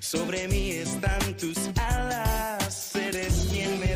Sobre mí están tus alas, eres quien me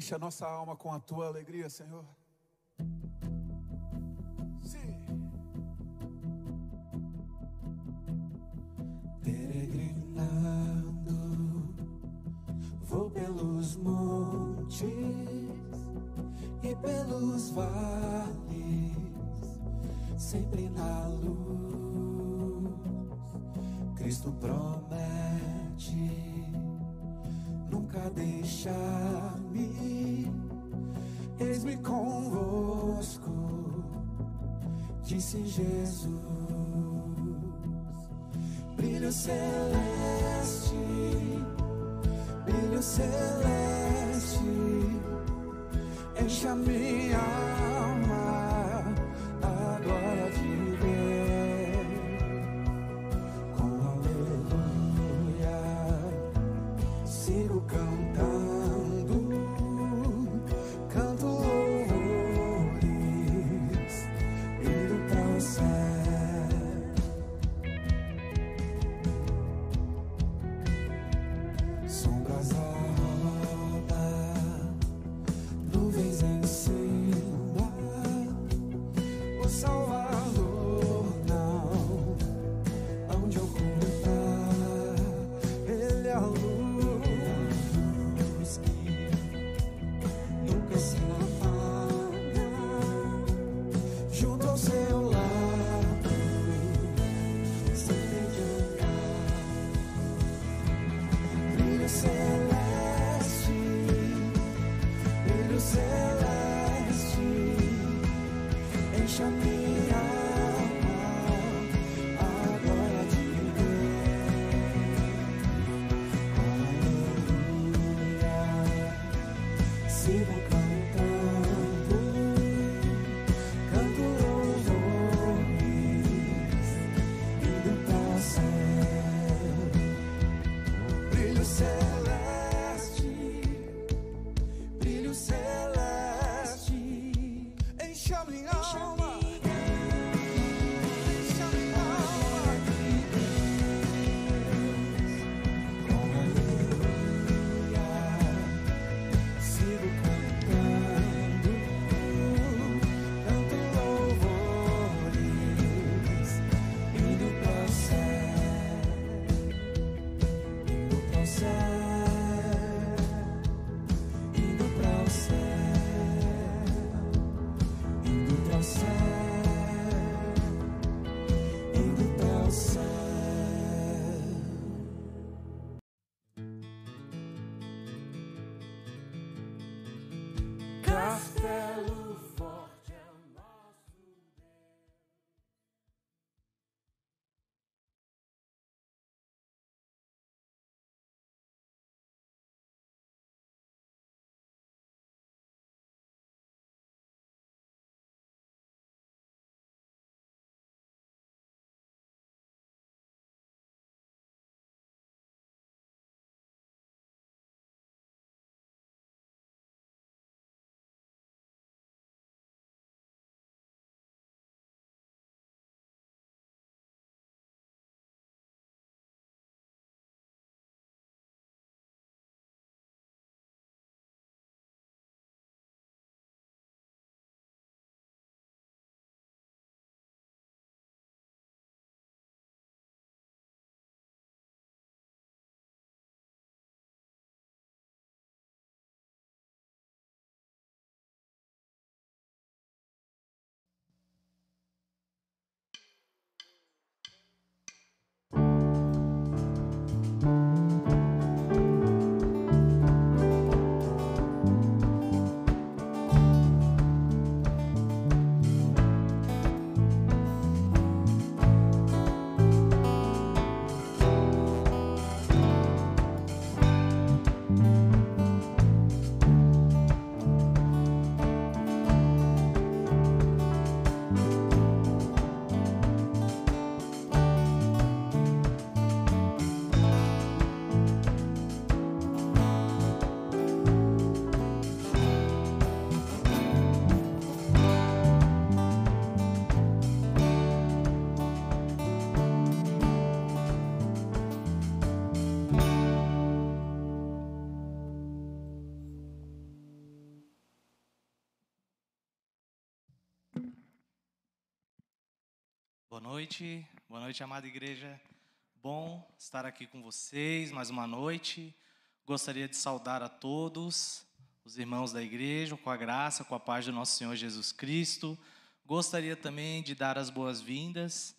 Enche a nossa alma com a tua alegria, Senhor. Boa noite, boa noite, amada igreja. Bom estar aqui com vocês mais uma noite. Gostaria de saudar a todos, os irmãos da igreja, com a graça, com a paz do nosso Senhor Jesus Cristo. Gostaria também de dar as boas-vindas.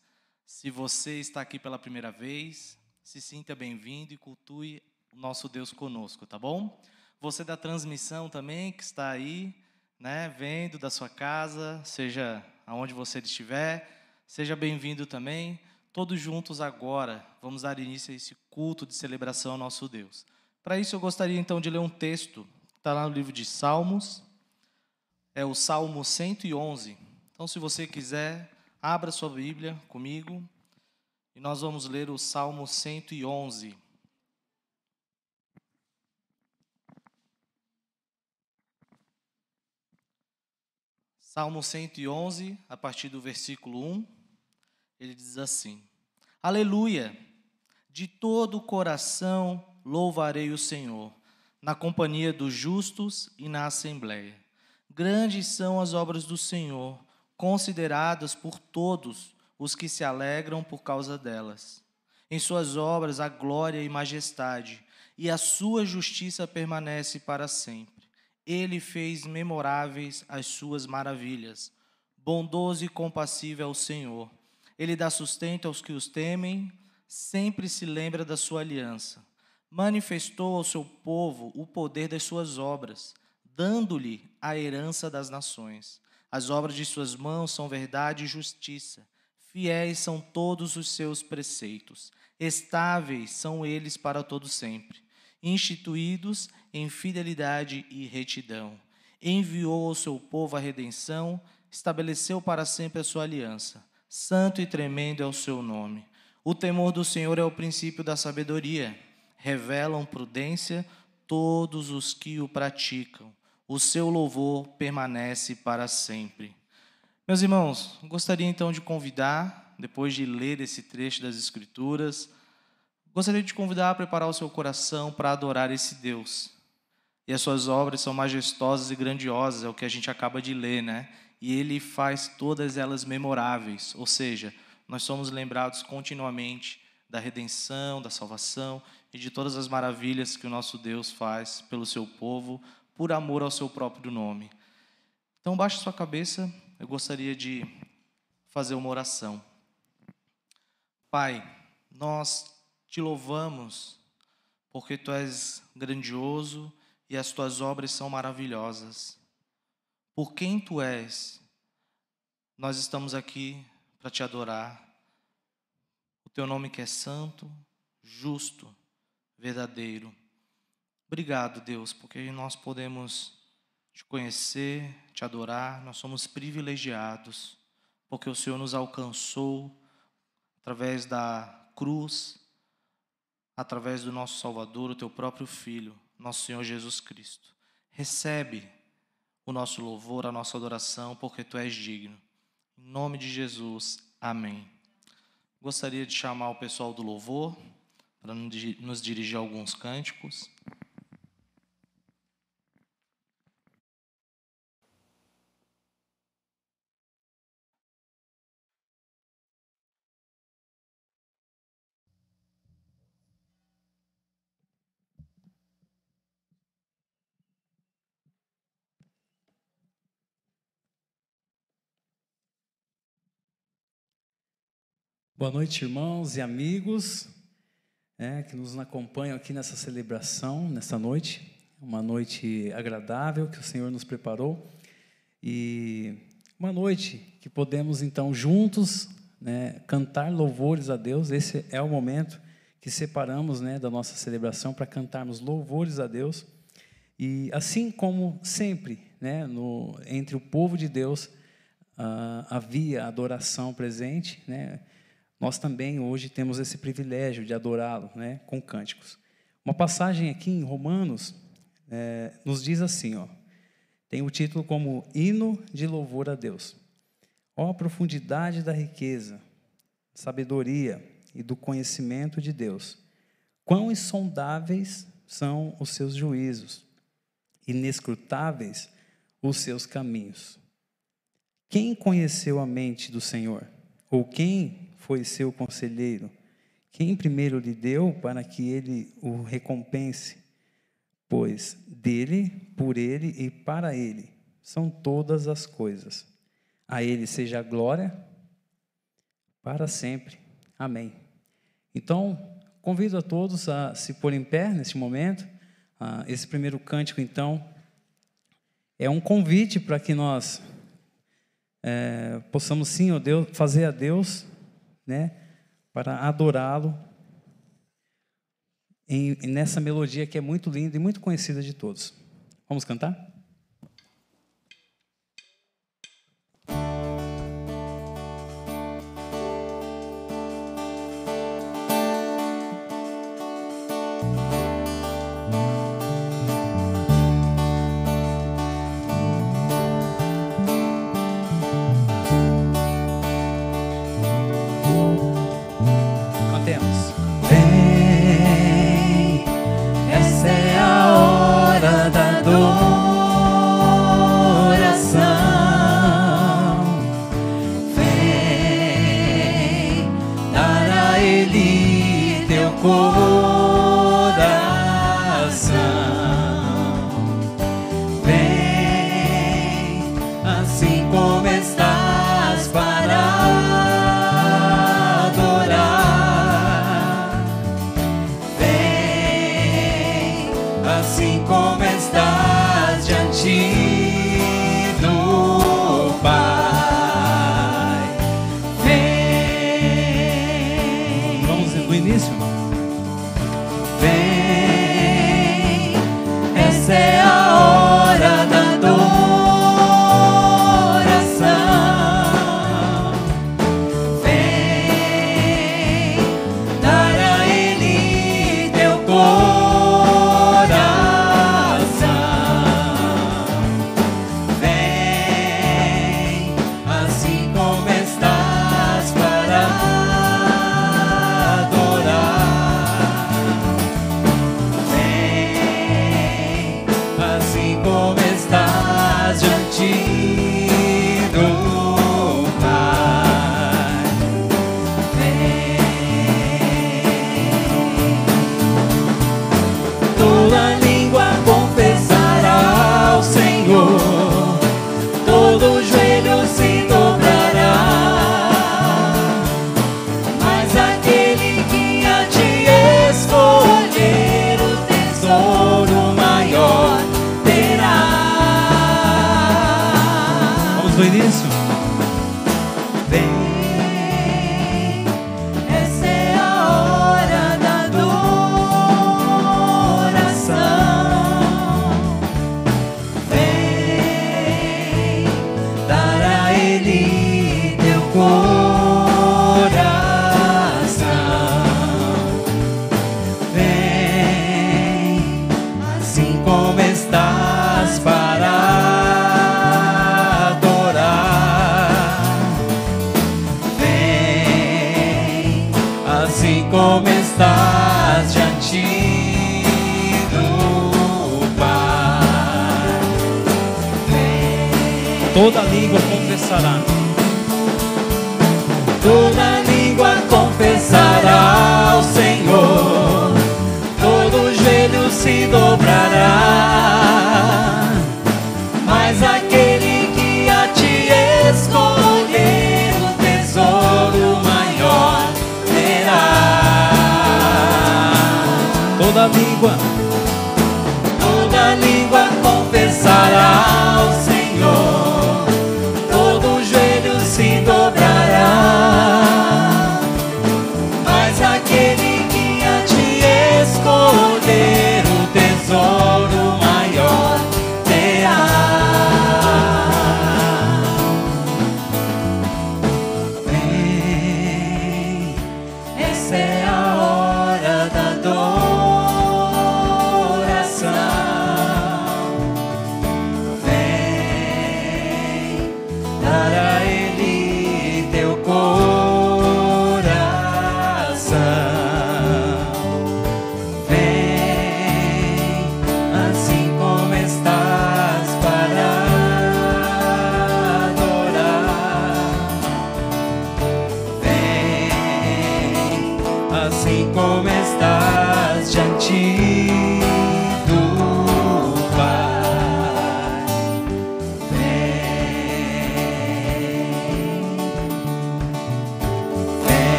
Se você está aqui pela primeira vez, se sinta bem-vindo e cultue o nosso Deus conosco, tá bom? Você da transmissão também, que está aí, né, vendo da sua casa, seja aonde você estiver, seja bem-vindo também. Todos juntos agora, vamos dar início a esse culto de celebração ao nosso Deus. Para isso, eu gostaria então de ler um texto, está lá no livro de Salmos, é o Salmo 111. Então, se você quiser, abra sua Bíblia comigo e nós vamos ler o Salmo 111. Salmo 111, a partir do versículo 1, ele diz assim: Aleluia! De todo o coração louvarei o Senhor, na companhia dos justos e na assembleia. Grandes são as obras do Senhor, consideradas por todos os que se alegram por causa delas. Em suas obras há glória e majestade, e a sua justiça permanece para sempre. Ele fez memoráveis as suas maravilhas. Bondoso e compassível é o Senhor. Ele dá sustento aos que os temem, sempre se lembra da sua aliança. Manifestou ao seu povo o poder das suas obras, dando-lhe a herança das nações. As obras de suas mãos são verdade e justiça. Fiéis são todos os seus preceitos. Estáveis são eles para todo sempre. Instituídos em fidelidade e retidão. Enviou ao seu povo a redenção, estabeleceu para sempre a sua aliança. Santo e tremendo é o seu nome. O temor do Senhor é o princípio da sabedoria. Revelam prudência todos os que o praticam. O seu louvor permanece para sempre. Meus irmãos, gostaria então de convidar, depois de ler esse trecho das Escrituras, gostaria de convidar a preparar o seu coração para adorar esse Deus. E as suas obras são majestosas e grandiosas, é o que a gente acaba de ler, né? E ele faz todas elas memoráveis, ou seja, nós somos lembrados continuamente da redenção, da salvação e de todas as maravilhas que o nosso Deus faz pelo seu povo, por amor ao seu próprio nome. Então, baixe sua cabeça, eu gostaria de fazer uma oração. Pai, nós te louvamos porque tu és grandioso e as tuas obras são maravilhosas. Por quem tu és, nós estamos aqui para te adorar. O teu nome que é santo, justo, verdadeiro. Obrigado, Deus, porque nós podemos te conhecer, te adorar, nós somos privilegiados, porque o Senhor nos alcançou através da cruz, através do nosso Salvador, o teu próprio Filho, nosso Senhor Jesus Cristo. Recebe o nosso louvor, a nossa adoração, porque tu és digno. Em nome de Jesus, amém. Gostaria de chamar o pessoal do louvor para nos dirigir alguns cânticos. Boa noite, irmãos e amigos é, que nos acompanham aqui nessa celebração, nessa noite. Uma noite agradável que o Senhor nos preparou. E uma noite que podemos, então, juntos né, cantar louvores a Deus. Esse é o momento que separamos né, da nossa celebração para cantarmos louvores a Deus. E assim como sempre, né, no, entre o povo de Deus, ah, havia adoração presente, né? nós também hoje temos esse privilégio de adorá-lo né, com cânticos. Uma passagem aqui em Romanos é, nos diz assim, ó, tem o título como Hino de Louvor a Deus. Ó a profundidade da riqueza, sabedoria e do conhecimento de Deus. Quão insondáveis são os seus juízos, inescrutáveis os seus caminhos. Quem conheceu a mente do Senhor? Ou quem foi seu conselheiro, quem primeiro lhe deu para que ele o recompense, pois dele, por ele e para ele são todas as coisas. A ele seja a glória para sempre. Amém. Então, convido a todos a se pôr em pé neste momento. Ah, esse primeiro cântico, então, é um convite para que nós é, possamos, sim, oh Deus, fazer a Deus né, para adorá-lo nessa melodia que é muito linda e muito conhecida de todos. Vamos cantar?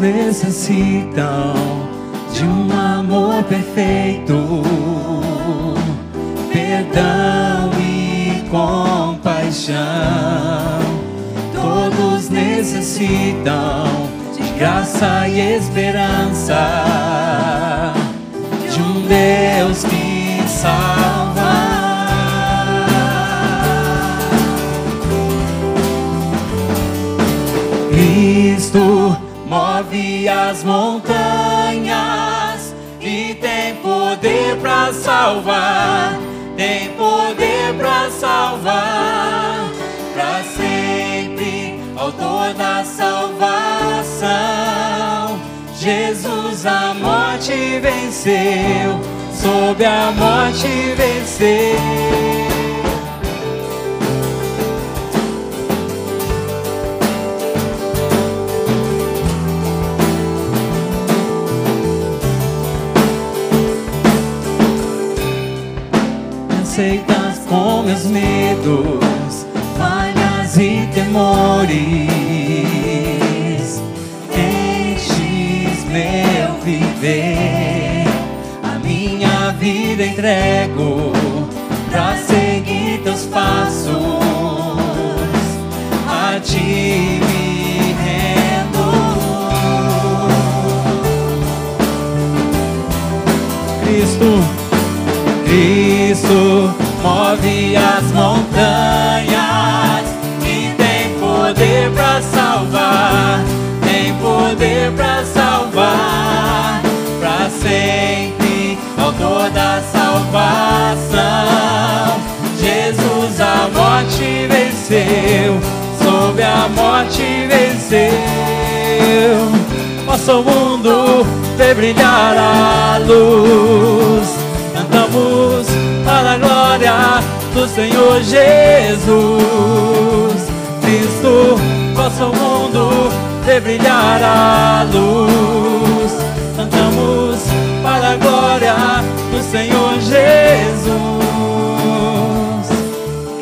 Necessitam de um amor perfeito, perdão e compaixão. Todos necessitam de graça e esperança, de um Deus que salva. As montanhas e tem poder para salvar, tem poder para salvar, para sempre, autor da salvação. Jesus a morte venceu, sob a morte venceu. Medos, falhas e temores. Enches meu viver, a minha vida entrego pra seguir teus passos. A ti me rendo. Cristo, Cristo move as montanhas e tem poder para salvar, tem poder para salvar, para sempre, autor da salvação. Jesus a morte venceu, sob a morte venceu. Nosso mundo vê brilhar a luz. Glória do Senhor Jesus. Cristo, nosso mundo vê brilhar a luz. Cantamos para a glória do Senhor Jesus.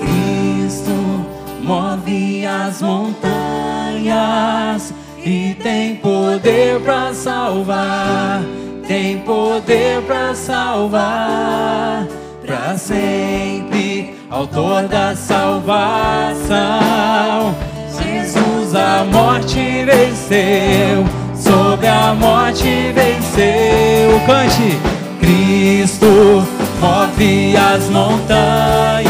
Cristo move as montanhas e tem poder para salvar, tem poder para salvar, para sempre, autor da salvação. Jesus a morte venceu, sobre a morte venceu. Cante, Cristo move as montanhas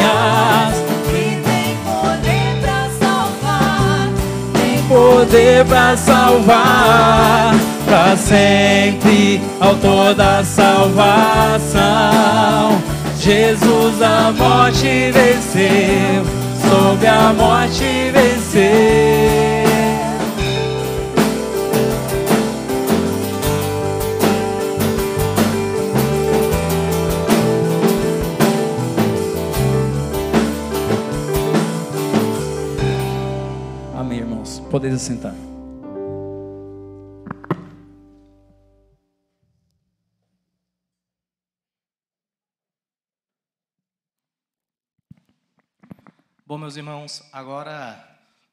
E tem poder pra salvar. Tem poder para salvar para sempre, autor da salvação. Jesus a morte venceu, sobre a morte venceu. Amém, irmãos. Podeis sentar. Bom, meus irmãos, agora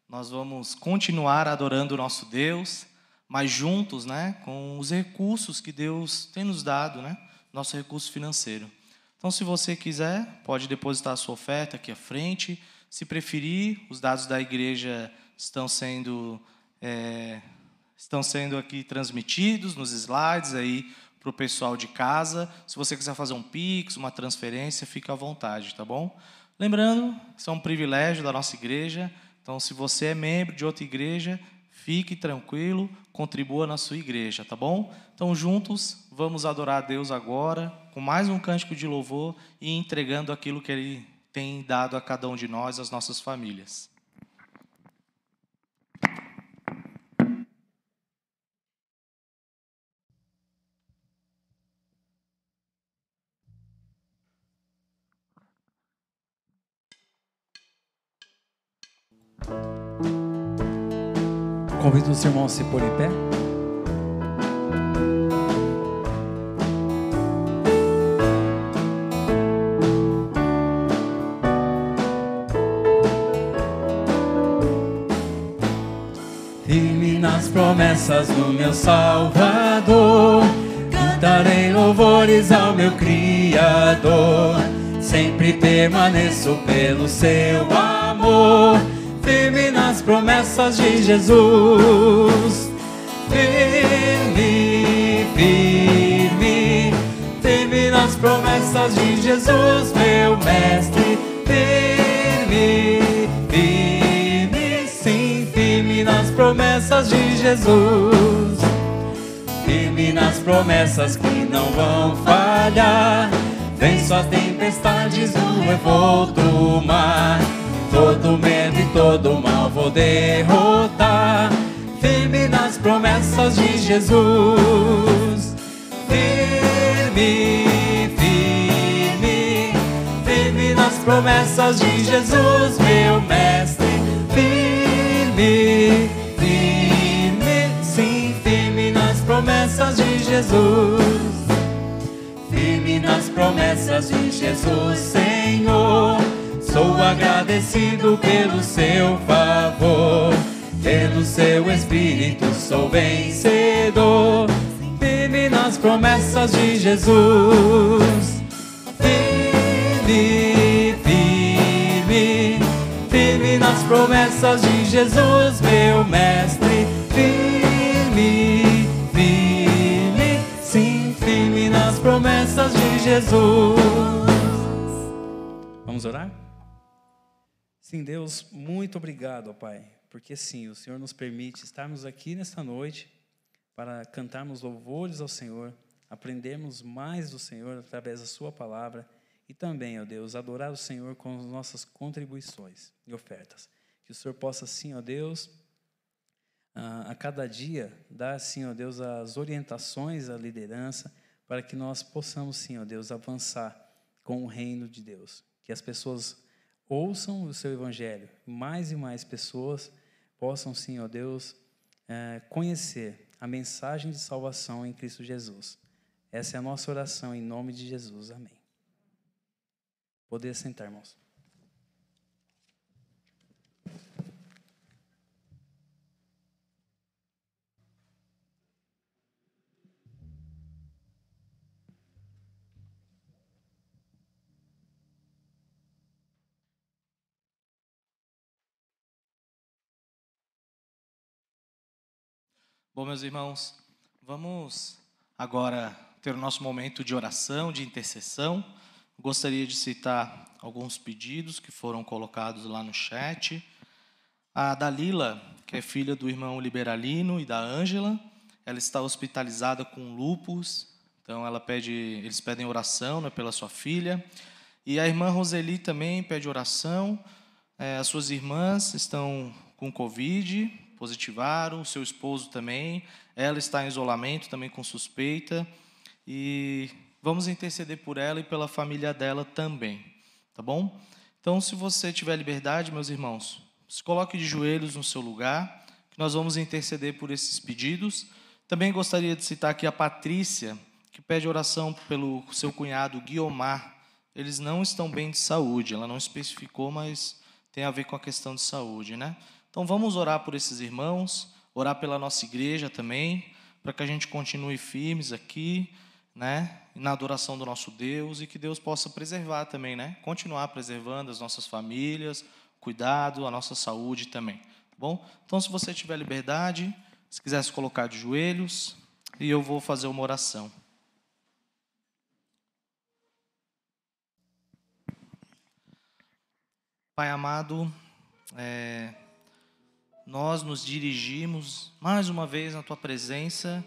nós vamos continuar adorando o nosso Deus, mas juntos, né, com os recursos que Deus tem nos dado, né, nosso recurso financeiro. Então, se você quiser, pode depositar a sua oferta aqui à frente. Se preferir, os dados da igreja estão sendo é, estão sendo aqui transmitidos nos slides aí para o pessoal de casa. Se você quiser fazer um pix, uma transferência, fica à vontade, tá bom? Lembrando, isso é um privilégio da nossa igreja. Então, se você é membro de outra igreja, fique tranquilo, contribua na sua igreja, tá bom? Então, juntos, vamos adorar a Deus agora, com mais um cântico de louvor e entregando aquilo que Ele tem dado a cada um de nós, às nossas famílias. Convido os irmãos a se pôr em pé. Firme nas promessas do meu Salvador, cantarei louvores ao meu Criador. Sempre permaneço pelo seu amor, promessas de Jesus. Firme, firme, firme nas promessas de Jesus, meu Mestre. Firme, firme, sim, firme nas promessas de Jesus. Firme nas promessas que não vão falhar. Venço as tempestades do revolto mar. Todo medo e todo mal vou derrotar. Firme nas promessas de Jesus. Firme, firme, firme nas promessas de Jesus, meu mestre. Firme, firme, sim, firme nas promessas de Jesus. Firme nas promessas de Jesus, Senhor. Sou agradecido pelo seu favor, pelo seu espírito sou vencedor. Firme nas promessas de Jesus. Firme, firme, firme nas promessas de Jesus, meu mestre. Firme, firme, sim, firme nas promessas de Jesus. Vamos orar? Sim, Deus, muito obrigado, ó Pai, porque sim, o Senhor nos permite estarmos aqui nesta noite para cantarmos louvores ao Senhor, aprendermos mais do Senhor através da Sua palavra e também, ó Deus, adorar o Senhor com as nossas contribuições e ofertas. Que o Senhor possa, sim, ó Deus, a a cada dia dar, sim, ó Deus, as orientações à liderança para que nós possamos, sim, ó Deus, avançar com o reino de Deus. Que as pessoas ouçam o seu evangelho, mais e mais pessoas possam, sim, ó Deus, eh, conhecer a mensagem de salvação em Cristo Jesus. Essa é a nossa oração em nome de Jesus. Amém. Poder sentar, irmãos. Bom, meus irmãos, vamos agora ter o nosso momento de oração, de intercessão. Gostaria de citar alguns pedidos que foram colocados lá no chat. A Dalila, que é filha do irmão Liberalino e da Ângela, ela está hospitalizada com lupus, então ela pede, eles pedem oração né, pela sua filha. E a irmã Roseli também pede oração. É, as suas irmãs estão com Covid, positivaram, seu esposo também. Ela está em isolamento, também com suspeita. E vamos interceder por ela e pela família dela também, tá bom? Então, se você tiver liberdade, meus irmãos, se coloque de joelhos no seu lugar, que nós vamos interceder por esses pedidos. Também gostaria de citar aqui a Patrícia, que pede oração pelo seu cunhado Guiomar. Eles não estão bem de saúde, ela não especificou, mas tem a ver com a questão de saúde, né? Então vamos orar por esses irmãos, orar pela nossa igreja também, para que a gente continue firmes aqui, né, na adoração do nosso Deus e que Deus possa preservar também, né? Continuar preservando as nossas famílias, cuidado, a nossa saúde também. Tá bom? Então, se você tiver liberdade, se quiser se colocar de joelhos, e eu vou fazer uma oração. Pai amado, é, nós nos dirigimos mais uma vez na tua presença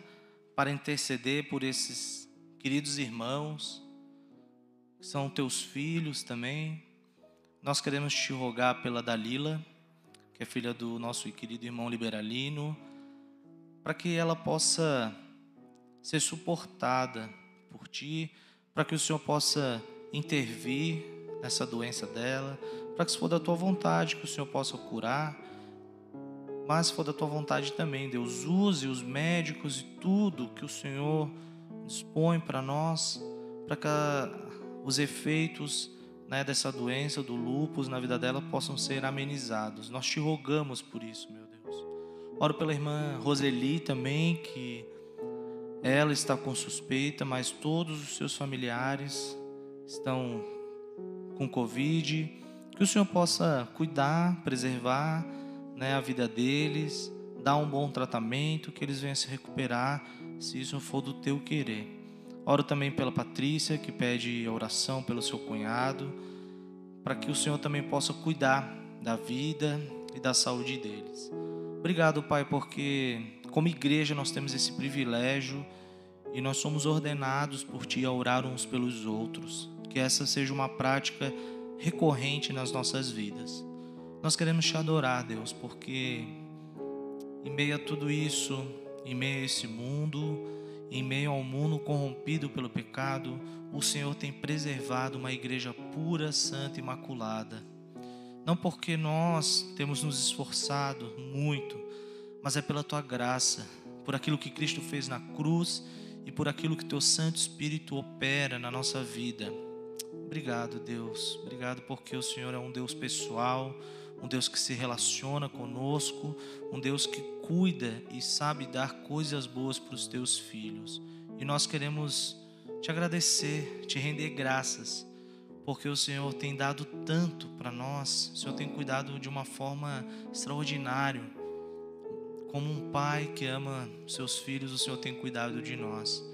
para interceder por esses queridos irmãos, que são teus filhos também. Nós queremos te rogar pela Dalila, que é filha do nosso querido irmão Liberalino, para que ela possa ser suportada por ti, para que o Senhor possa intervir nessa doença dela, para que se for da tua vontade que o Senhor possa curar, mas se for da tua vontade também, Deus, use os médicos e tudo que o Senhor dispõe para nós, para que os efeitos né, dessa doença, do lúpus, na vida dela possam ser amenizados. Nós te rogamos por isso, meu Deus. Oro pela irmã Roseli também, que ela está com suspeita, mas todos os seus familiares estão com Covid. Que o Senhor possa cuidar, preservar né, a vida deles, dar um bom tratamento, que eles venham se recuperar, se isso for do teu querer. Oro também pela Patrícia, que pede oração pelo seu cunhado, para que o Senhor também possa cuidar da vida e da saúde deles. Obrigado, Pai, porque como igreja nós temos esse privilégio e nós somos ordenados por Ti a orar uns pelos outros. Que essa seja uma prática recorrente nas nossas vidas. Nós queremos te adorar, Deus, porque em meio a tudo isso, em meio a esse mundo, em meio ao mundo corrompido pelo pecado, o Senhor tem preservado uma igreja pura, santa e imaculada. Não porque nós temos nos esforçado muito, mas é pela tua graça, por aquilo que Cristo fez na cruz e por aquilo que teu Santo Espírito opera na nossa vida. Obrigado, Deus. Obrigado porque o Senhor é um Deus pessoal, um Deus que se relaciona conosco, um Deus que cuida e sabe dar coisas boas para os teus filhos. E nós queremos te agradecer, te render graças, porque o Senhor tem dado tanto para nós, o Senhor tem cuidado de uma forma extraordinária. Como um pai que ama seus filhos, o Senhor tem cuidado de nós.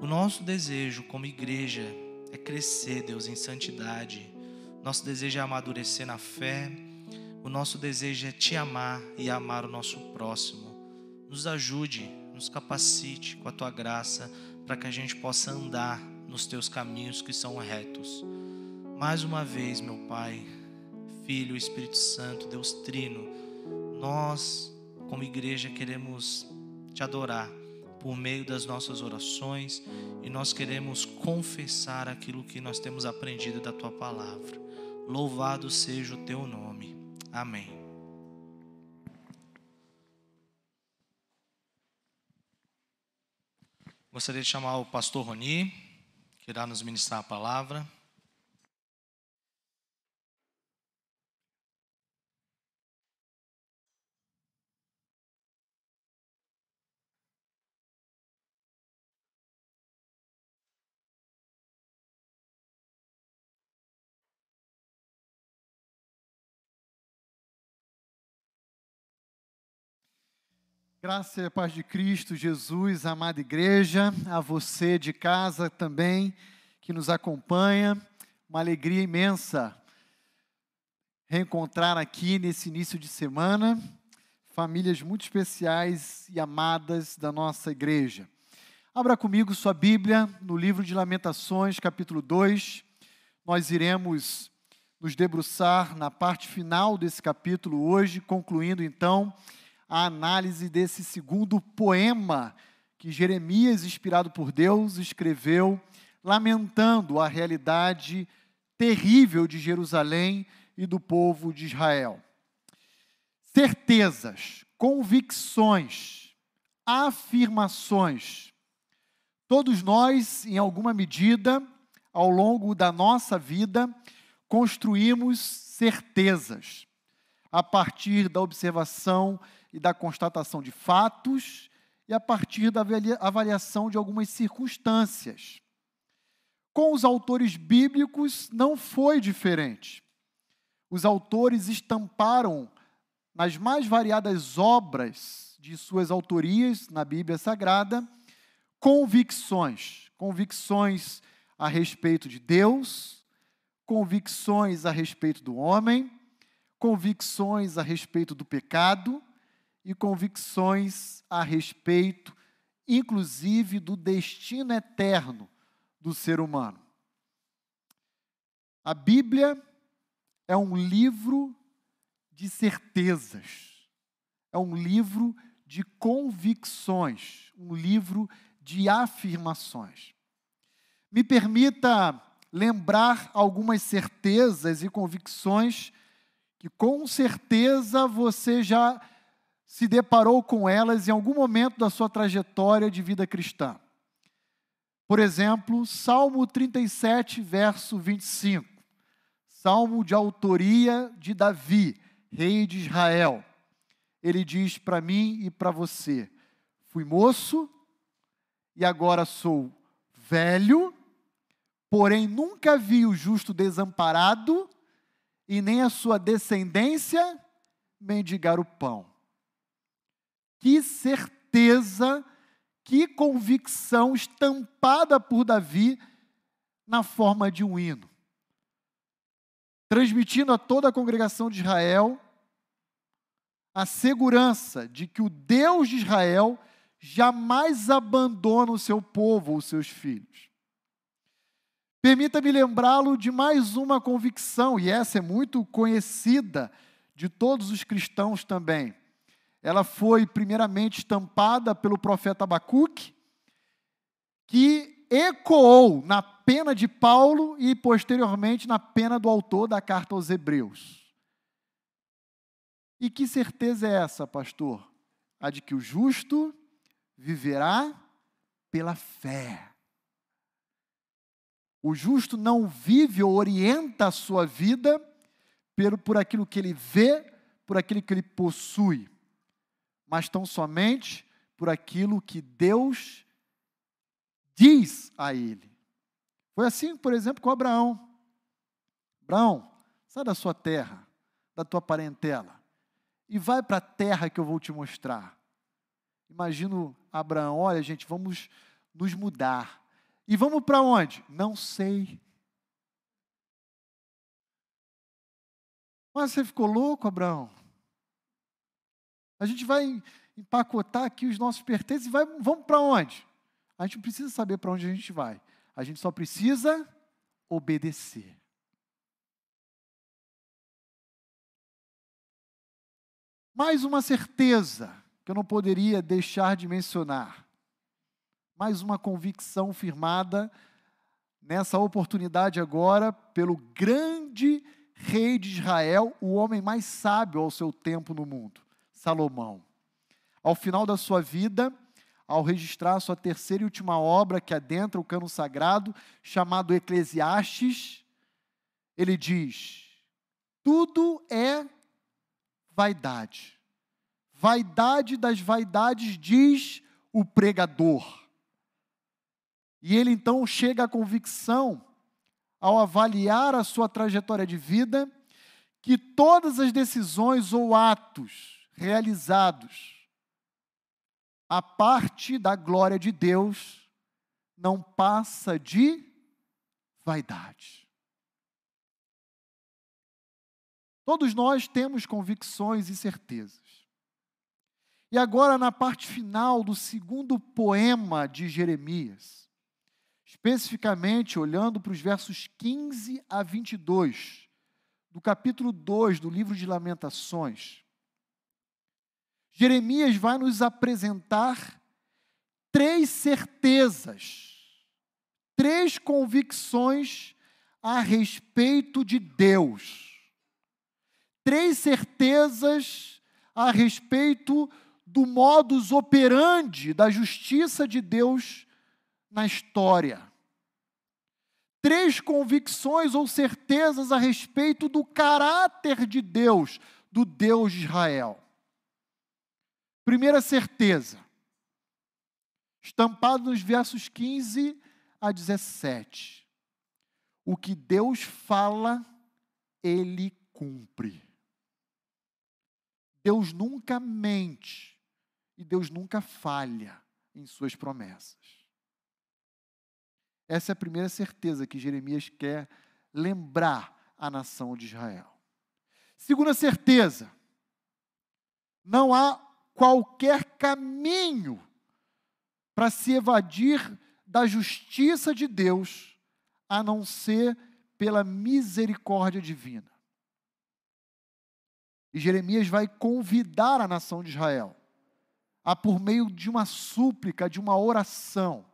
O nosso desejo como igreja é crescer, Deus, em santidade. Nosso desejo é amadurecer na fé. O nosso desejo é te amar e amar o nosso próximo. Nos ajude, nos capacite com a tua graça para que a gente possa andar nos teus caminhos que são retos. Mais uma vez, meu Pai, Filho, Espírito Santo, Deus Trino, nós, como igreja, queremos te adorar por meio das nossas orações e nós queremos confessar aquilo que nós temos aprendido da tua palavra. Louvado seja o teu nome. Amém. Gostaria de chamar o pastor Roni, que irá nos ministrar a palavra. Graça e paz de Cristo, Jesus, amada igreja, a você de casa também que nos acompanha, uma alegria imensa reencontrar aqui nesse início de semana famílias muito especiais e amadas da nossa igreja. Abra comigo sua Bíblia no livro de Lamentações, capítulo 2. Nós iremos nos debruçar na parte final desse capítulo hoje, concluindo então a análise desse segundo poema que Jeremias, inspirado por Deus, escreveu, lamentando a realidade terrível de Jerusalém e do povo de Israel. Certezas, convicções, afirmações. Todos nós, em alguma medida, ao longo da nossa vida, construímos certezas a partir da observação e da constatação de fatos e a partir da avaliação de algumas circunstâncias. Com os autores bíblicos não foi diferente. os autores estamparam nas mais variadas obras de suas autorias na Bíblia Sagrada convicções, convicções a respeito de Deus, convicções a respeito do homem, convicções a respeito do pecado e convicções a respeito, inclusive, do destino eterno do ser humano. A Bíblia é um livro de certezas, é um livro de convicções, um livro de afirmações. Me permita lembrar algumas certezas e convicções que com certeza você já se deparou com elas em algum momento da sua trajetória de vida cristã. Por exemplo, Salmo 37, verso 25. Salmo de autoria de Davi, rei de Israel. Ele diz para mim e para você: Fui moço e agora sou velho, porém nunca vi o justo desamparado e nem a sua descendência mendigar o pão. Que certeza, que convicção estampada por Davi na forma de um hino, transmitindo a toda a congregação de Israel a segurança de que o Deus de Israel jamais abandona o seu povo, os seus filhos. Permita-me lembrá-lo de mais uma convicção, e essa é muito conhecida de todos os cristãos também. Ela foi primeiramente estampada pelo profeta Abacuque, que ecoou na pena de Paulo e posteriormente na pena do autor da carta aos Hebreus. E que certeza é essa, pastor? A de que o justo viverá pela fé. O justo não vive ou orienta a sua vida por, por aquilo que ele vê, por aquilo que ele possui, mas tão somente por aquilo que Deus diz a ele. Foi assim, por exemplo, com Abraão. Abraão, sai da sua terra, da tua parentela, e vai para a terra que eu vou te mostrar. Imagino Abraão, olha, gente, vamos nos mudar. E vamos para onde? Não sei. Mas você ficou louco, Abraão? A gente vai empacotar aqui os nossos pertences e vai, vamos para onde? A gente não precisa saber para onde a gente vai. A gente só precisa obedecer. Mais uma certeza que eu não poderia deixar de mencionar mais uma convicção firmada nessa oportunidade agora pelo grande rei de Israel, o homem mais sábio ao seu tempo no mundo, Salomão. Ao final da sua vida, ao registrar sua terceira e última obra que adentra o cano sagrado, chamado Eclesiastes, ele diz: tudo é vaidade. Vaidade das vaidades, diz o pregador. E ele então chega à convicção, ao avaliar a sua trajetória de vida, que todas as decisões ou atos realizados a parte da glória de Deus não passa de vaidade. Todos nós temos convicções e certezas. E agora, na parte final do segundo poema de Jeremias, especificamente olhando para os versos 15 a 22 do capítulo 2 do livro de Lamentações. Jeremias vai nos apresentar três certezas, três convicções a respeito de Deus. Três certezas a respeito do modus operandi da justiça de Deus na história. Três convicções ou certezas a respeito do caráter de Deus, do Deus de Israel. Primeira certeza, estampado nos versos 15 a 17. O que Deus fala, Ele cumpre. Deus nunca mente e Deus nunca falha em suas promessas. Essa é a primeira certeza que Jeremias quer lembrar a nação de Israel. Segunda certeza, não há qualquer caminho para se evadir da justiça de Deus a não ser pela misericórdia divina. E Jeremias vai convidar a nação de Israel a, por meio de uma súplica, de uma oração,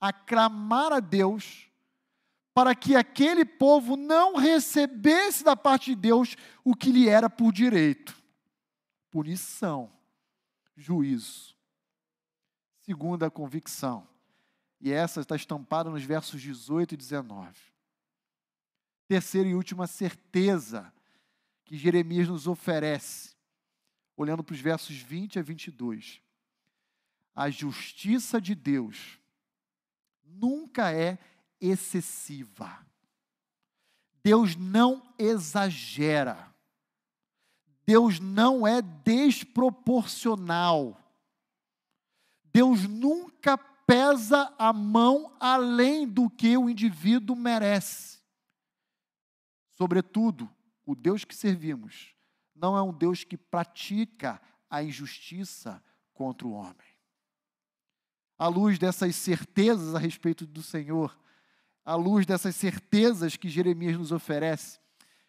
a clamar a Deus para que aquele povo não recebesse da parte de Deus o que lhe era por direito: punição, juízo. Segunda convicção, e essa está estampada nos versos 18 e 19. Terceira e última certeza que Jeremias nos oferece, olhando para os versos 20 a 22. A justiça de Deus nunca é excessiva. Deus não exagera. Deus não é desproporcional. Deus nunca pesa a mão além do que o indivíduo merece. Sobretudo, o Deus que servimos não é um Deus que pratica a injustiça contra o homem. À luz dessas certezas a respeito do Senhor, à luz dessas certezas que Jeremias nos oferece,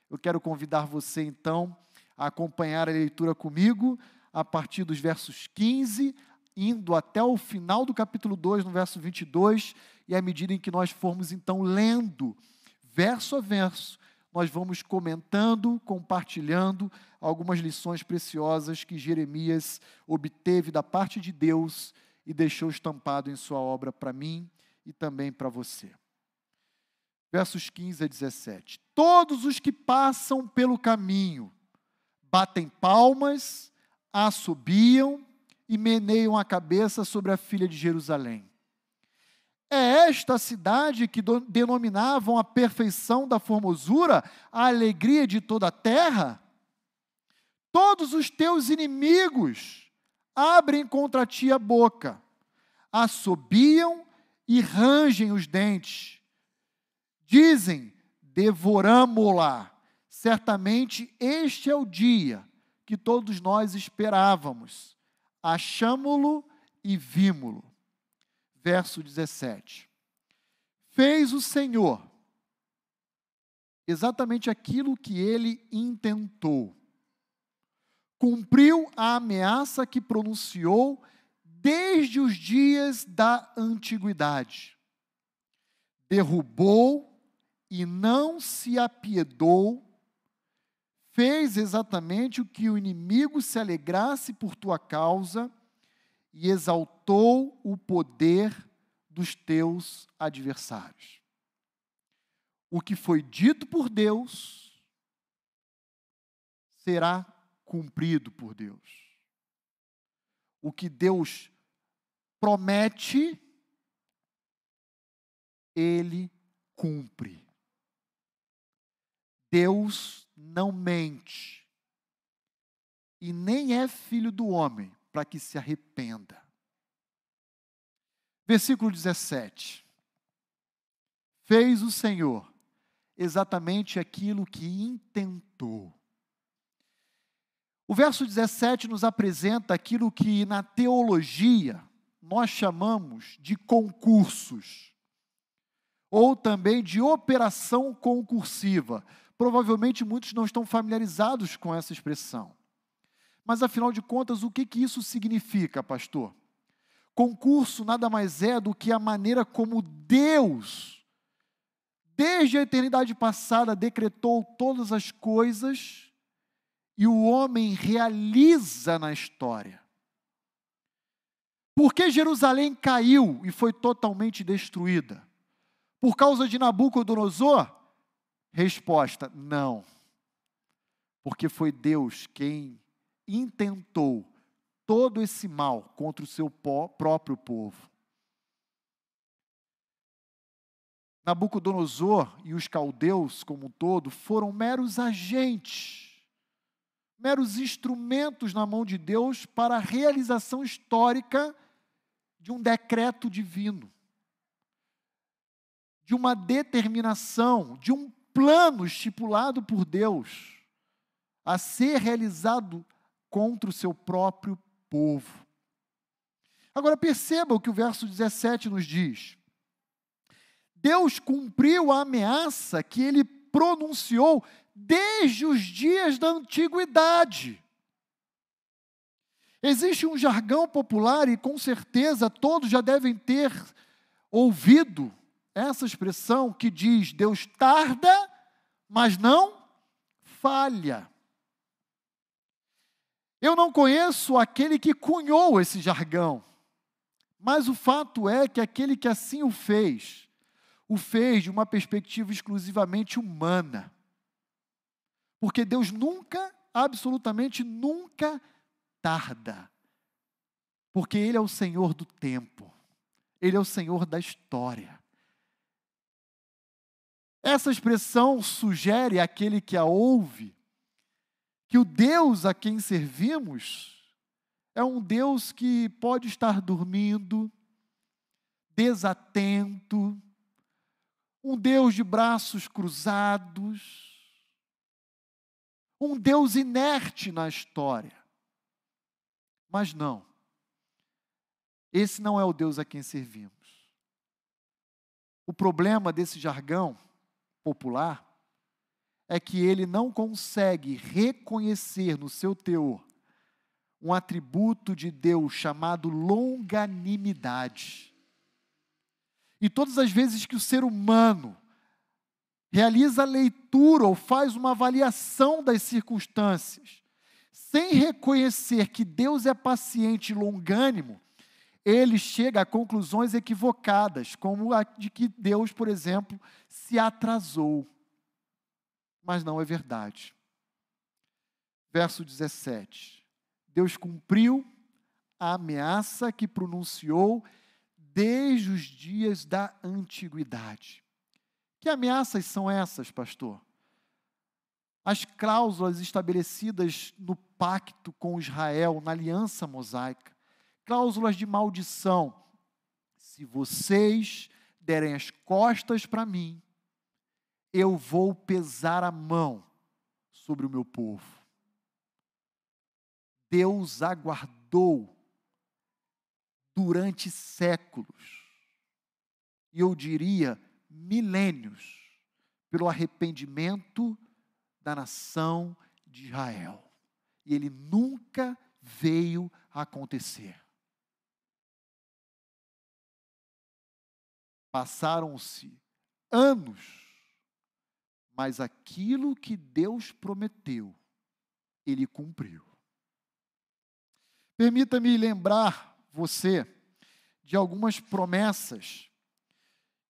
eu quero convidar você então a acompanhar a leitura comigo a partir dos versos 15, indo até o final do capítulo 2, no verso 22, e à medida em que nós formos então lendo, verso a verso, nós vamos comentando, compartilhando algumas lições preciosas que Jeremias obteve da parte de Deus e deixou estampado em sua obra para mim e também para você. Versos 15 a 17. Todos os que passam pelo caminho batem palmas, assobiam e meneiam a cabeça sobre a filha de Jerusalém. É esta cidade que denominavam a perfeição da formosura, a alegria de toda a terra? Todos os teus inimigos abrem contra ti a boca, assobiam e rangem os dentes. Dizem: devoramo-la. Certamente este é o dia que todos nós esperávamos. Achamo-lo e vimo-lo verso 17. Fez o Senhor exatamente aquilo que ele intentou. Cumpriu a ameaça que pronunciou desde os dias da antiguidade. Derrubou e não se apiedou, fez exatamente o que o inimigo se alegrasse por tua causa e exaltou o poder dos teus adversários. O que foi dito por Deus será cumprido por Deus. O que Deus promete, ele cumpre. Deus não mente e nem é filho do homem para que se arrependa. Versículo 17. Fez o Senhor exatamente aquilo que intentou. O verso 17 nos apresenta aquilo que na teologia nós chamamos de concursos, ou também de operação concursiva. Provavelmente muitos não estão familiarizados com essa expressão. Mas afinal de contas, o que, que isso significa, pastor? Concurso nada mais é do que a maneira como Deus, desde a eternidade passada, decretou todas as coisas e o homem realiza na história. Por que Jerusalém caiu e foi totalmente destruída? Por causa de Nabucodonosor? Resposta: não. Porque foi Deus quem intentou todo esse mal contra o seu próprio povo. Nabucodonosor e os caldeus, como um todo, foram meros agentes, meros instrumentos na mão de Deus para a realização histórica de um decreto divino, de uma determinação, de um plano estipulado por Deus a ser realizado contra o seu próprio povo. Agora perceba o que o verso 17 nos diz. Deus cumpriu a ameaça que ele pronunciou desde os dias da antiguidade. Existe um jargão popular e com certeza todos já devem ter ouvido essa expressão que diz: Deus tarda, mas não falha. Eu não conheço aquele que cunhou esse jargão, mas o fato é que aquele que assim o fez, o fez de uma perspectiva exclusivamente humana. Porque Deus nunca, absolutamente nunca, tarda. Porque Ele é o Senhor do tempo, Ele é o Senhor da história. Essa expressão sugere àquele que a ouve que o Deus a quem servimos é um Deus que pode estar dormindo, desatento, um Deus de braços cruzados, um Deus inerte na história. Mas não, esse não é o Deus a quem servimos. O problema desse jargão popular é que ele não consegue reconhecer no seu teor um atributo de Deus chamado longanimidade. E todas as vezes que o ser humano realiza a leitura ou faz uma avaliação das circunstâncias, sem reconhecer que Deus é paciente e longânimo, ele chega a conclusões equivocadas, como a de que Deus, por exemplo, se atrasou. Mas não é verdade. Verso 17. Deus cumpriu a ameaça que pronunciou desde os dias da antiguidade. Que ameaças são essas, pastor? As cláusulas estabelecidas no pacto com Israel, na aliança mosaica cláusulas de maldição. Se vocês derem as costas para mim, eu vou pesar a mão sobre o meu povo. Deus aguardou durante séculos, e eu diria milênios, pelo arrependimento da nação de Israel. E ele nunca veio a acontecer. Passaram-se anos, mas aquilo que Deus prometeu, Ele cumpriu. Permita-me lembrar você de algumas promessas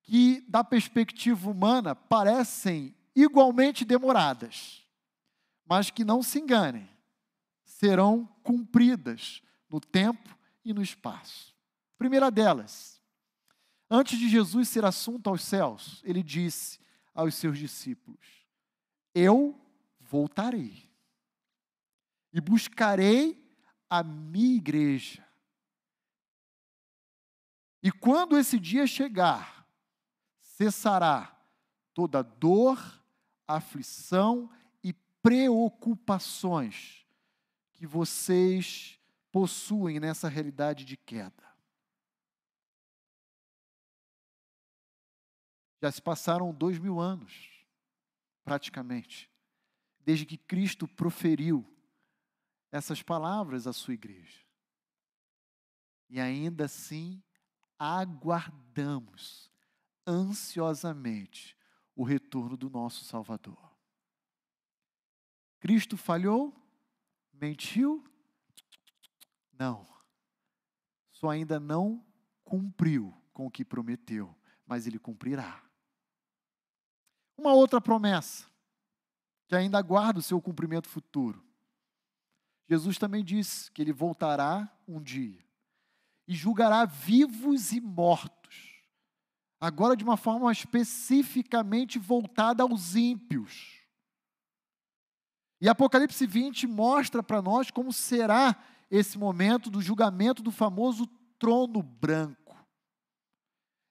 que, da perspectiva humana, parecem igualmente demoradas, mas que não se enganem, serão cumpridas no tempo e no espaço. Primeira delas, Antes de Jesus ser assunto aos céus, ele disse aos seus discípulos: Eu voltarei e buscarei a minha igreja. E quando esse dia chegar, cessará toda dor, aflição e preocupações que vocês possuem nessa realidade de queda. Já se passaram dois mil anos, praticamente, desde que Cristo proferiu essas palavras à sua igreja. E ainda assim, aguardamos ansiosamente o retorno do nosso Salvador. Cristo falhou? Mentiu? Não. Só ainda não cumpriu com o que prometeu, mas ele cumprirá. Uma outra promessa, que ainda aguarda o seu cumprimento futuro. Jesus também disse que ele voltará um dia e julgará vivos e mortos agora de uma forma especificamente voltada aos ímpios. E Apocalipse 20 mostra para nós como será esse momento do julgamento do famoso trono branco,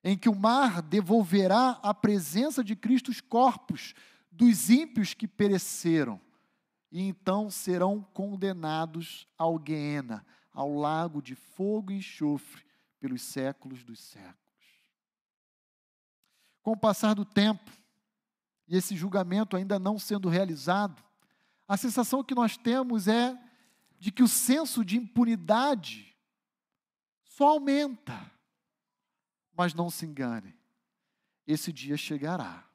em que o mar devolverá à presença de Cristo os corpos dos ímpios que pereceram, e então serão condenados ao Guiena, ao lago de fogo e enxofre, pelos séculos dos séculos. Com o passar do tempo, e esse julgamento ainda não sendo realizado, a sensação que nós temos é de que o senso de impunidade só aumenta. Mas não se engane, esse dia chegará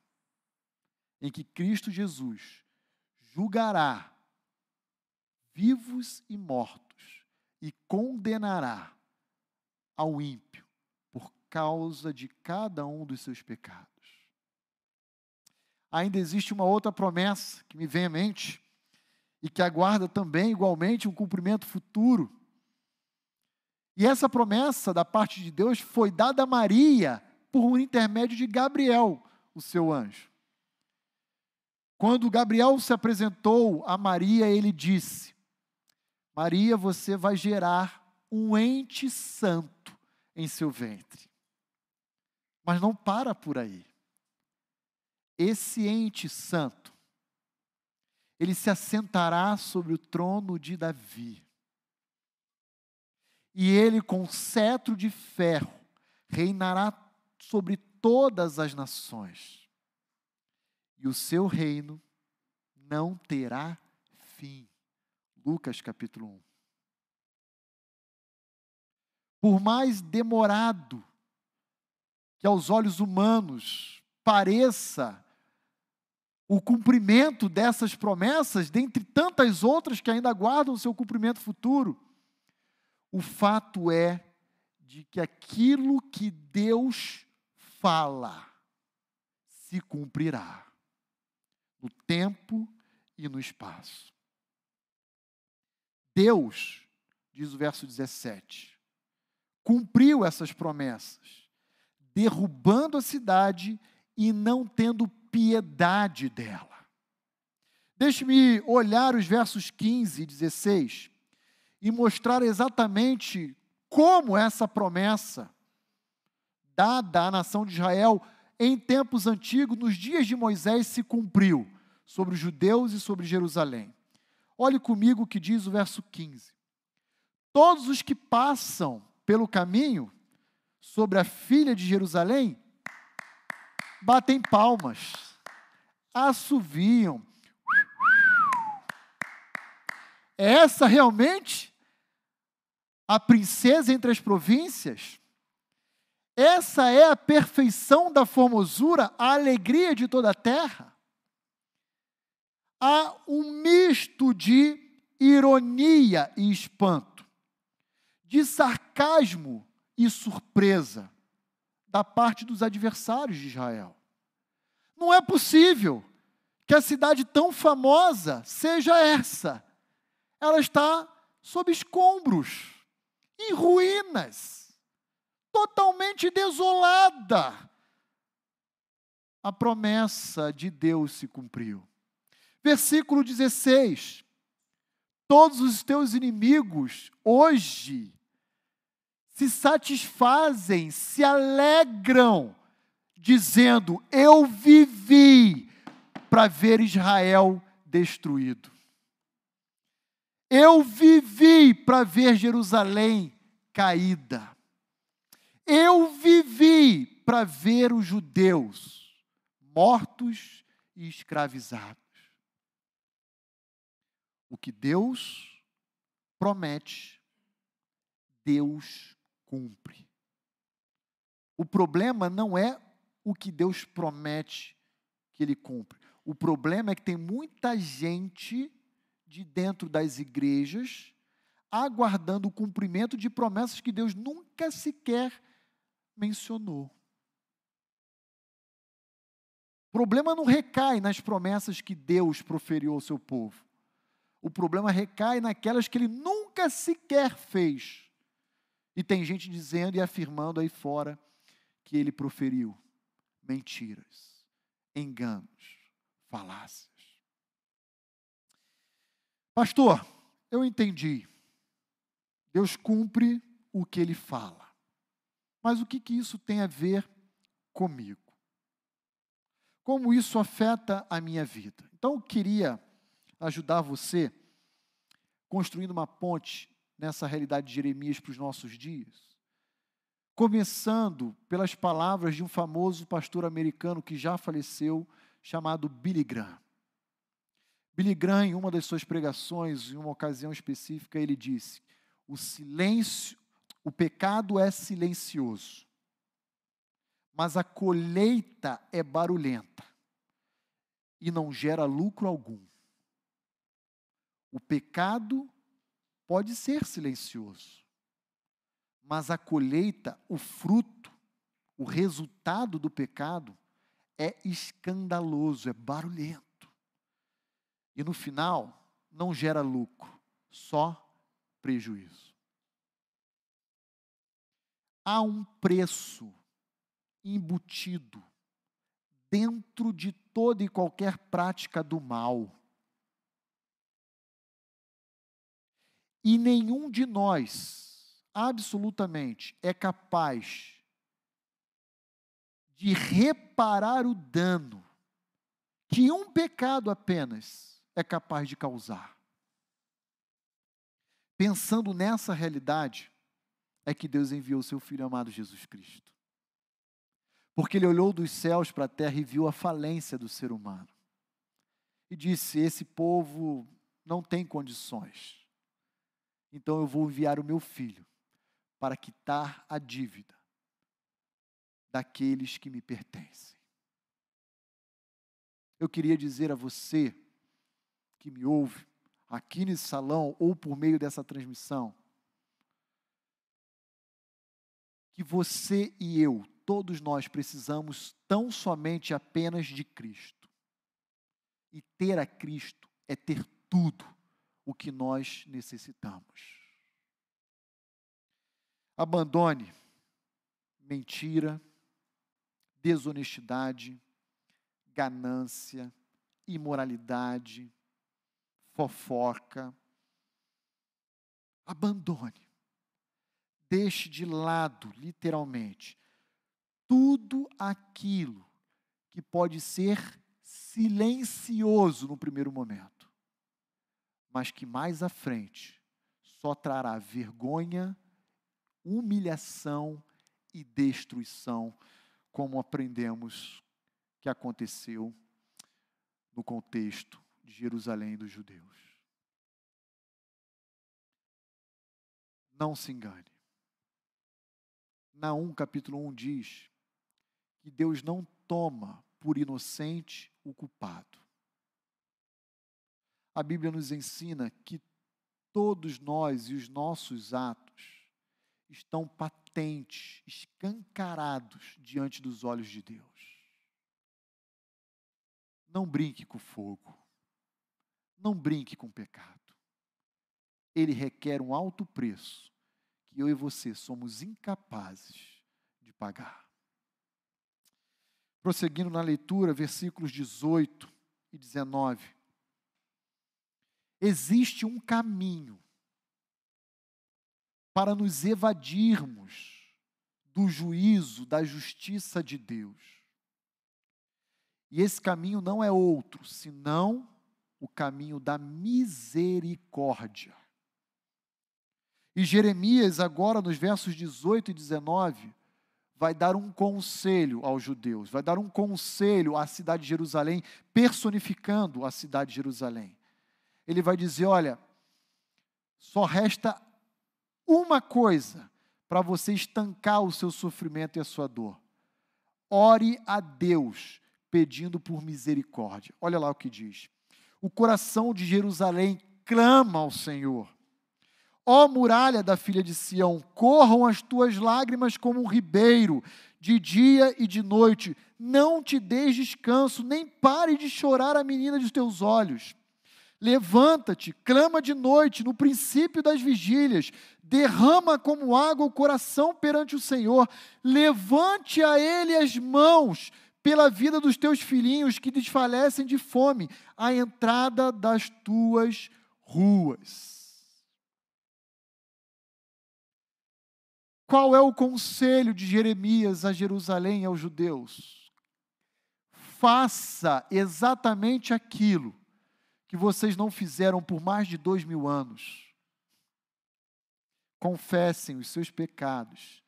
em que Cristo Jesus julgará vivos e mortos e condenará ao ímpio por causa de cada um dos seus pecados. Ainda existe uma outra promessa que me vem à mente e que aguarda também, igualmente, um cumprimento futuro. E essa promessa da parte de Deus foi dada a Maria por um intermédio de Gabriel, o seu anjo. Quando Gabriel se apresentou a Maria, ele disse: Maria, você vai gerar um ente santo em seu ventre. Mas não para por aí. Esse ente santo ele se assentará sobre o trono de Davi. E ele, com cetro de ferro, reinará sobre todas as nações. E o seu reino não terá fim. Lucas capítulo 1. Por mais demorado que aos olhos humanos pareça o cumprimento dessas promessas, dentre tantas outras que ainda aguardam o seu cumprimento futuro, o fato é de que aquilo que Deus fala se cumprirá no tempo e no espaço. Deus, diz o verso 17, cumpriu essas promessas, derrubando a cidade e não tendo piedade dela. Deixe-me olhar os versos 15 e 16 e mostrar exatamente como essa promessa dada à nação de Israel em tempos antigos, nos dias de Moisés, se cumpriu sobre os judeus e sobre Jerusalém. Olhe comigo o que diz o verso 15. Todos os que passam pelo caminho sobre a filha de Jerusalém batem palmas, assoviam. É essa realmente a princesa entre as províncias? Essa é a perfeição da formosura, a alegria de toda a terra? Há um misto de ironia e espanto, de sarcasmo e surpresa da parte dos adversários de Israel. Não é possível que a cidade tão famosa seja essa. Ela está sob escombros, em ruínas, totalmente desolada. A promessa de Deus se cumpriu. Versículo 16: Todos os teus inimigos hoje se satisfazem, se alegram, dizendo: Eu vivi para ver Israel destruído. Eu vivi para ver Jerusalém caída. Eu vivi para ver os judeus mortos e escravizados. O que Deus promete, Deus cumpre. O problema não é o que Deus promete que Ele cumpre. O problema é que tem muita gente de dentro das igrejas aguardando o cumprimento de promessas que Deus nunca sequer mencionou. O problema não recai nas promessas que Deus proferiu ao seu povo. O problema recai naquelas que ele nunca sequer fez. E tem gente dizendo e afirmando aí fora que ele proferiu mentiras, enganos, falácias. Pastor, eu entendi. Deus cumpre o que ele fala. Mas o que, que isso tem a ver comigo? Como isso afeta a minha vida? Então eu queria ajudar você construindo uma ponte nessa realidade de Jeremias para os nossos dias. Começando pelas palavras de um famoso pastor americano que já faleceu, chamado Billy Graham. Billy Graham, em uma das suas pregações, em uma ocasião específica, ele disse: o silêncio, o pecado é silencioso, mas a colheita é barulhenta e não gera lucro algum. O pecado pode ser silencioso, mas a colheita, o fruto, o resultado do pecado é escandaloso, é barulhento. E no final, não gera lucro, só prejuízo. Há um preço embutido dentro de toda e qualquer prática do mal. E nenhum de nós, absolutamente, é capaz de reparar o dano que um pecado apenas é capaz de causar. Pensando nessa realidade, é que Deus enviou seu Filho amado Jesus Cristo. Porque ele olhou dos céus para a terra e viu a falência do ser humano. E disse: Esse povo não tem condições. Então eu vou enviar o meu filho para quitar a dívida daqueles que me pertencem. Eu queria dizer a você que me ouve, aqui nesse salão ou por meio dessa transmissão, que você e eu, todos nós precisamos tão somente apenas de Cristo. E ter a Cristo é ter tudo o que nós necessitamos. Abandone mentira, desonestidade, ganância, imoralidade, fofoca. Abandone. Deixe de lado, literalmente, tudo aquilo que pode ser silencioso no primeiro momento, mas que mais à frente só trará vergonha, humilhação e destruição, como aprendemos que aconteceu no contexto de Jerusalém dos judeus. Não se engane. Naum capítulo 1 diz que Deus não toma por inocente o culpado. A Bíblia nos ensina que todos nós e os nossos atos estão patentes, escancarados diante dos olhos de Deus. Não brinque com fogo. Não brinque com o pecado. Ele requer um alto preço que eu e você somos incapazes de pagar. Prosseguindo na leitura, versículos 18 e 19. Existe um caminho para nos evadirmos do juízo, da justiça de Deus. E esse caminho não é outro senão o caminho da misericórdia. E Jeremias, agora nos versos 18 e 19, vai dar um conselho aos judeus, vai dar um conselho à cidade de Jerusalém, personificando a cidade de Jerusalém. Ele vai dizer: olha, só resta uma coisa para você estancar o seu sofrimento e a sua dor. Ore a Deus pedindo por misericórdia. Olha lá o que diz o coração de Jerusalém clama ao Senhor. Ó muralha da filha de Sião, corram as tuas lágrimas como um ribeiro, de dia e de noite. Não te deis descanso, nem pare de chorar a menina dos teus olhos. Levanta-te, clama de noite, no princípio das vigílias, derrama como água o coração perante o Senhor, levante a Ele as mãos pela vida dos teus filhinhos que desfalecem de fome, à entrada das tuas ruas. Qual é o conselho de Jeremias a Jerusalém e aos judeus? Faça exatamente aquilo que vocês não fizeram por mais de dois mil anos. Confessem os seus pecados,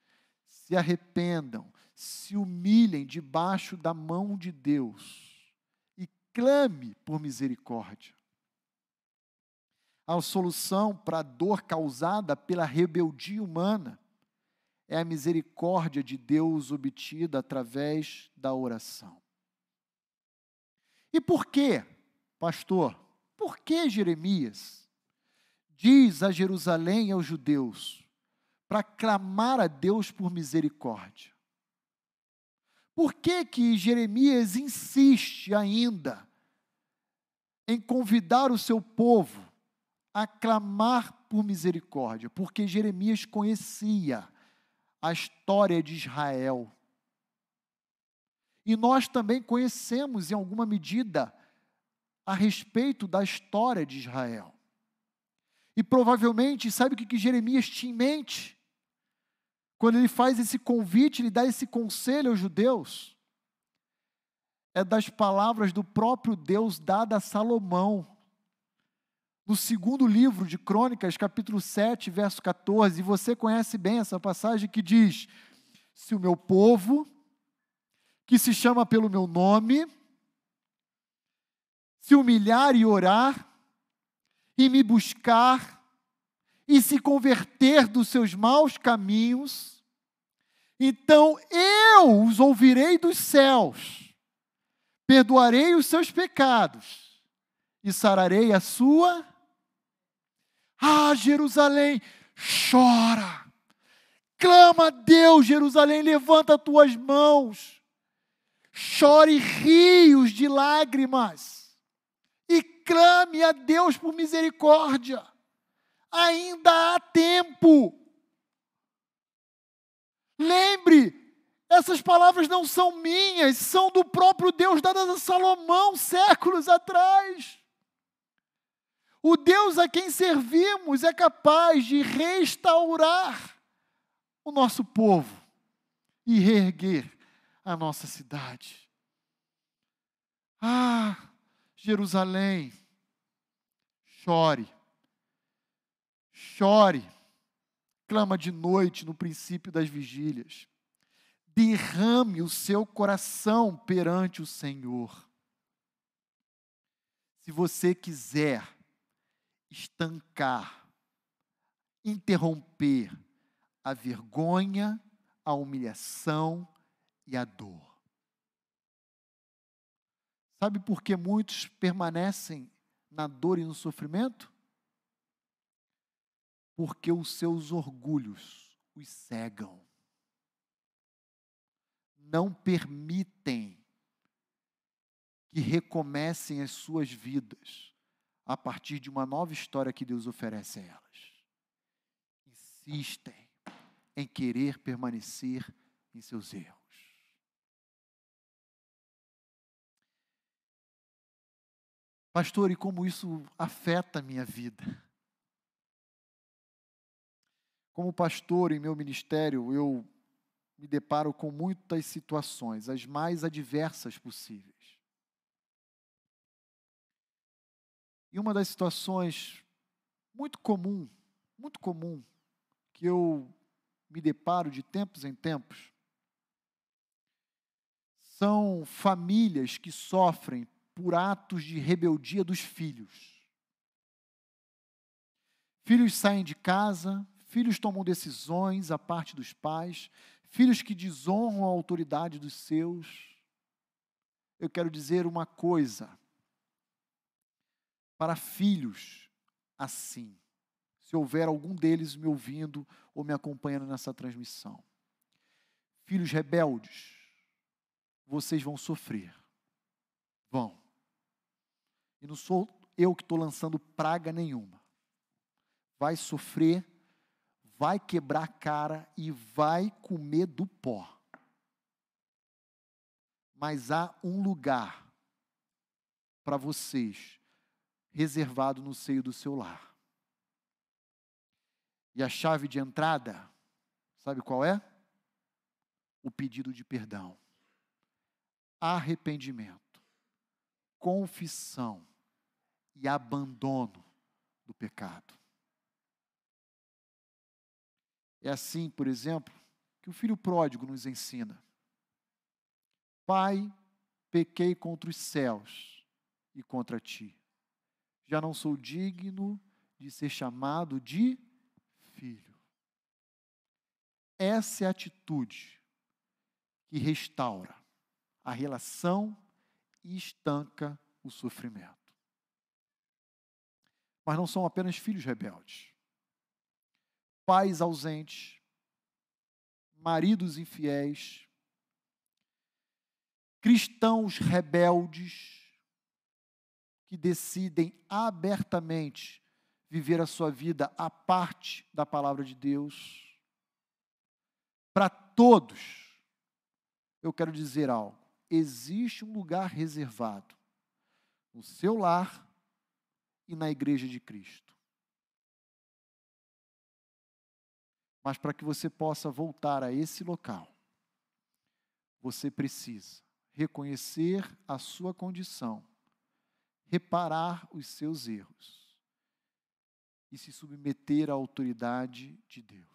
se arrependam, se humilhem debaixo da mão de Deus e clame por misericórdia. A solução para a dor causada pela rebeldia humana é a misericórdia de Deus obtida através da oração. E por quê, pastor? Por que Jeremias diz a Jerusalém e aos judeus para clamar a Deus por misericórdia? Por que que Jeremias insiste ainda em convidar o seu povo a clamar por misericórdia? Porque Jeremias conhecia a história de Israel. E nós também conhecemos, em alguma medida, a respeito da história de Israel. E provavelmente, sabe o que, que Jeremias tinha em mente? Quando ele faz esse convite, ele dá esse conselho aos judeus. É das palavras do próprio Deus dada a Salomão. No segundo livro de Crônicas, capítulo 7, verso 14, e você conhece bem essa passagem que diz: Se o meu povo, que se chama pelo meu nome, se humilhar e orar, e me buscar, e se converter dos seus maus caminhos, então eu os ouvirei dos céus, perdoarei os seus pecados e sararei a sua. Ah, Jerusalém, chora, clama a Deus, Jerusalém, levanta as tuas mãos, chore rios de lágrimas e clame a Deus por misericórdia. Ainda há tempo. Lembre, essas palavras não são minhas, são do próprio Deus dadas a Salomão séculos atrás. O Deus a quem servimos é capaz de restaurar o nosso povo e reerguer a nossa cidade. Ah, Jerusalém, chore, chore, clama de noite no princípio das vigílias, derrame o seu coração perante o Senhor. Se você quiser estancar, interromper a vergonha, a humilhação e a dor. Sabe por que muitos permanecem na dor e no sofrimento? Porque os seus orgulhos os cegam. Não permitem que recomecem as suas vidas a partir de uma nova história que Deus oferece a elas. Insistem em querer permanecer em seus erros. Pastor, e como isso afeta a minha vida? Como pastor em meu ministério, eu me deparo com muitas situações, as mais adversas possíveis. E uma das situações muito comum, muito comum, que eu me deparo de tempos em tempos, são famílias que sofrem por atos de rebeldia dos filhos. Filhos saem de casa, filhos tomam decisões à parte dos pais, filhos que desonram a autoridade dos seus. Eu quero dizer uma coisa para filhos assim, se houver algum deles me ouvindo ou me acompanhando nessa transmissão. Filhos rebeldes, vocês vão sofrer. Vão. E não sou eu que estou lançando praga nenhuma. Vai sofrer, vai quebrar a cara e vai comer do pó. Mas há um lugar para vocês reservado no seio do seu lar. E a chave de entrada, sabe qual é? O pedido de perdão, arrependimento, confissão e abandono do pecado. É assim, por exemplo, que o filho pródigo nos ensina. Pai, pequei contra os céus e contra ti. Já não sou digno de ser chamado de filho. Essa é a atitude que restaura a relação e estanca o sofrimento. Mas não são apenas filhos rebeldes. Pais ausentes, maridos infiéis, cristãos rebeldes que decidem abertamente viver a sua vida à parte da palavra de Deus. Para todos, eu quero dizer algo: existe um lugar reservado no seu lar e na igreja de Cristo. Mas para que você possa voltar a esse local, você precisa reconhecer a sua condição, reparar os seus erros e se submeter à autoridade de Deus.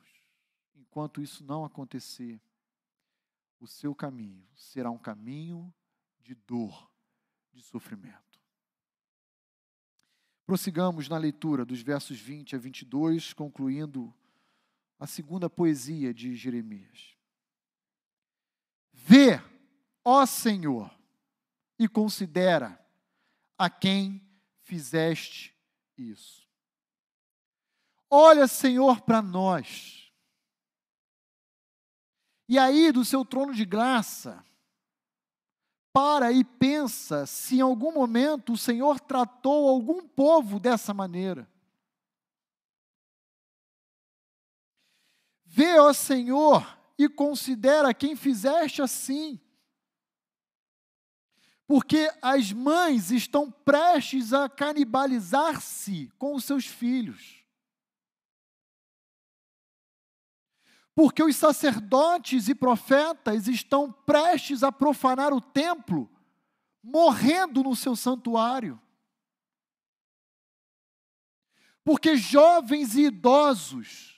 Enquanto isso não acontecer, o seu caminho será um caminho de dor, de sofrimento. Prossigamos na leitura dos versos 20 a 22, concluindo a segunda poesia de Jeremias. Vê, ó Senhor, e considera a quem fizeste isso. Olha, Senhor, para nós. E aí, do seu trono de graça, para e pensa se em algum momento o Senhor tratou algum povo dessa maneira. Vê, ó Senhor, e considera quem fizeste assim. Porque as mães estão prestes a canibalizar-se com os seus filhos. porque os sacerdotes e profetas estão prestes a profanar o templo, morrendo no seu santuário. Porque jovens e idosos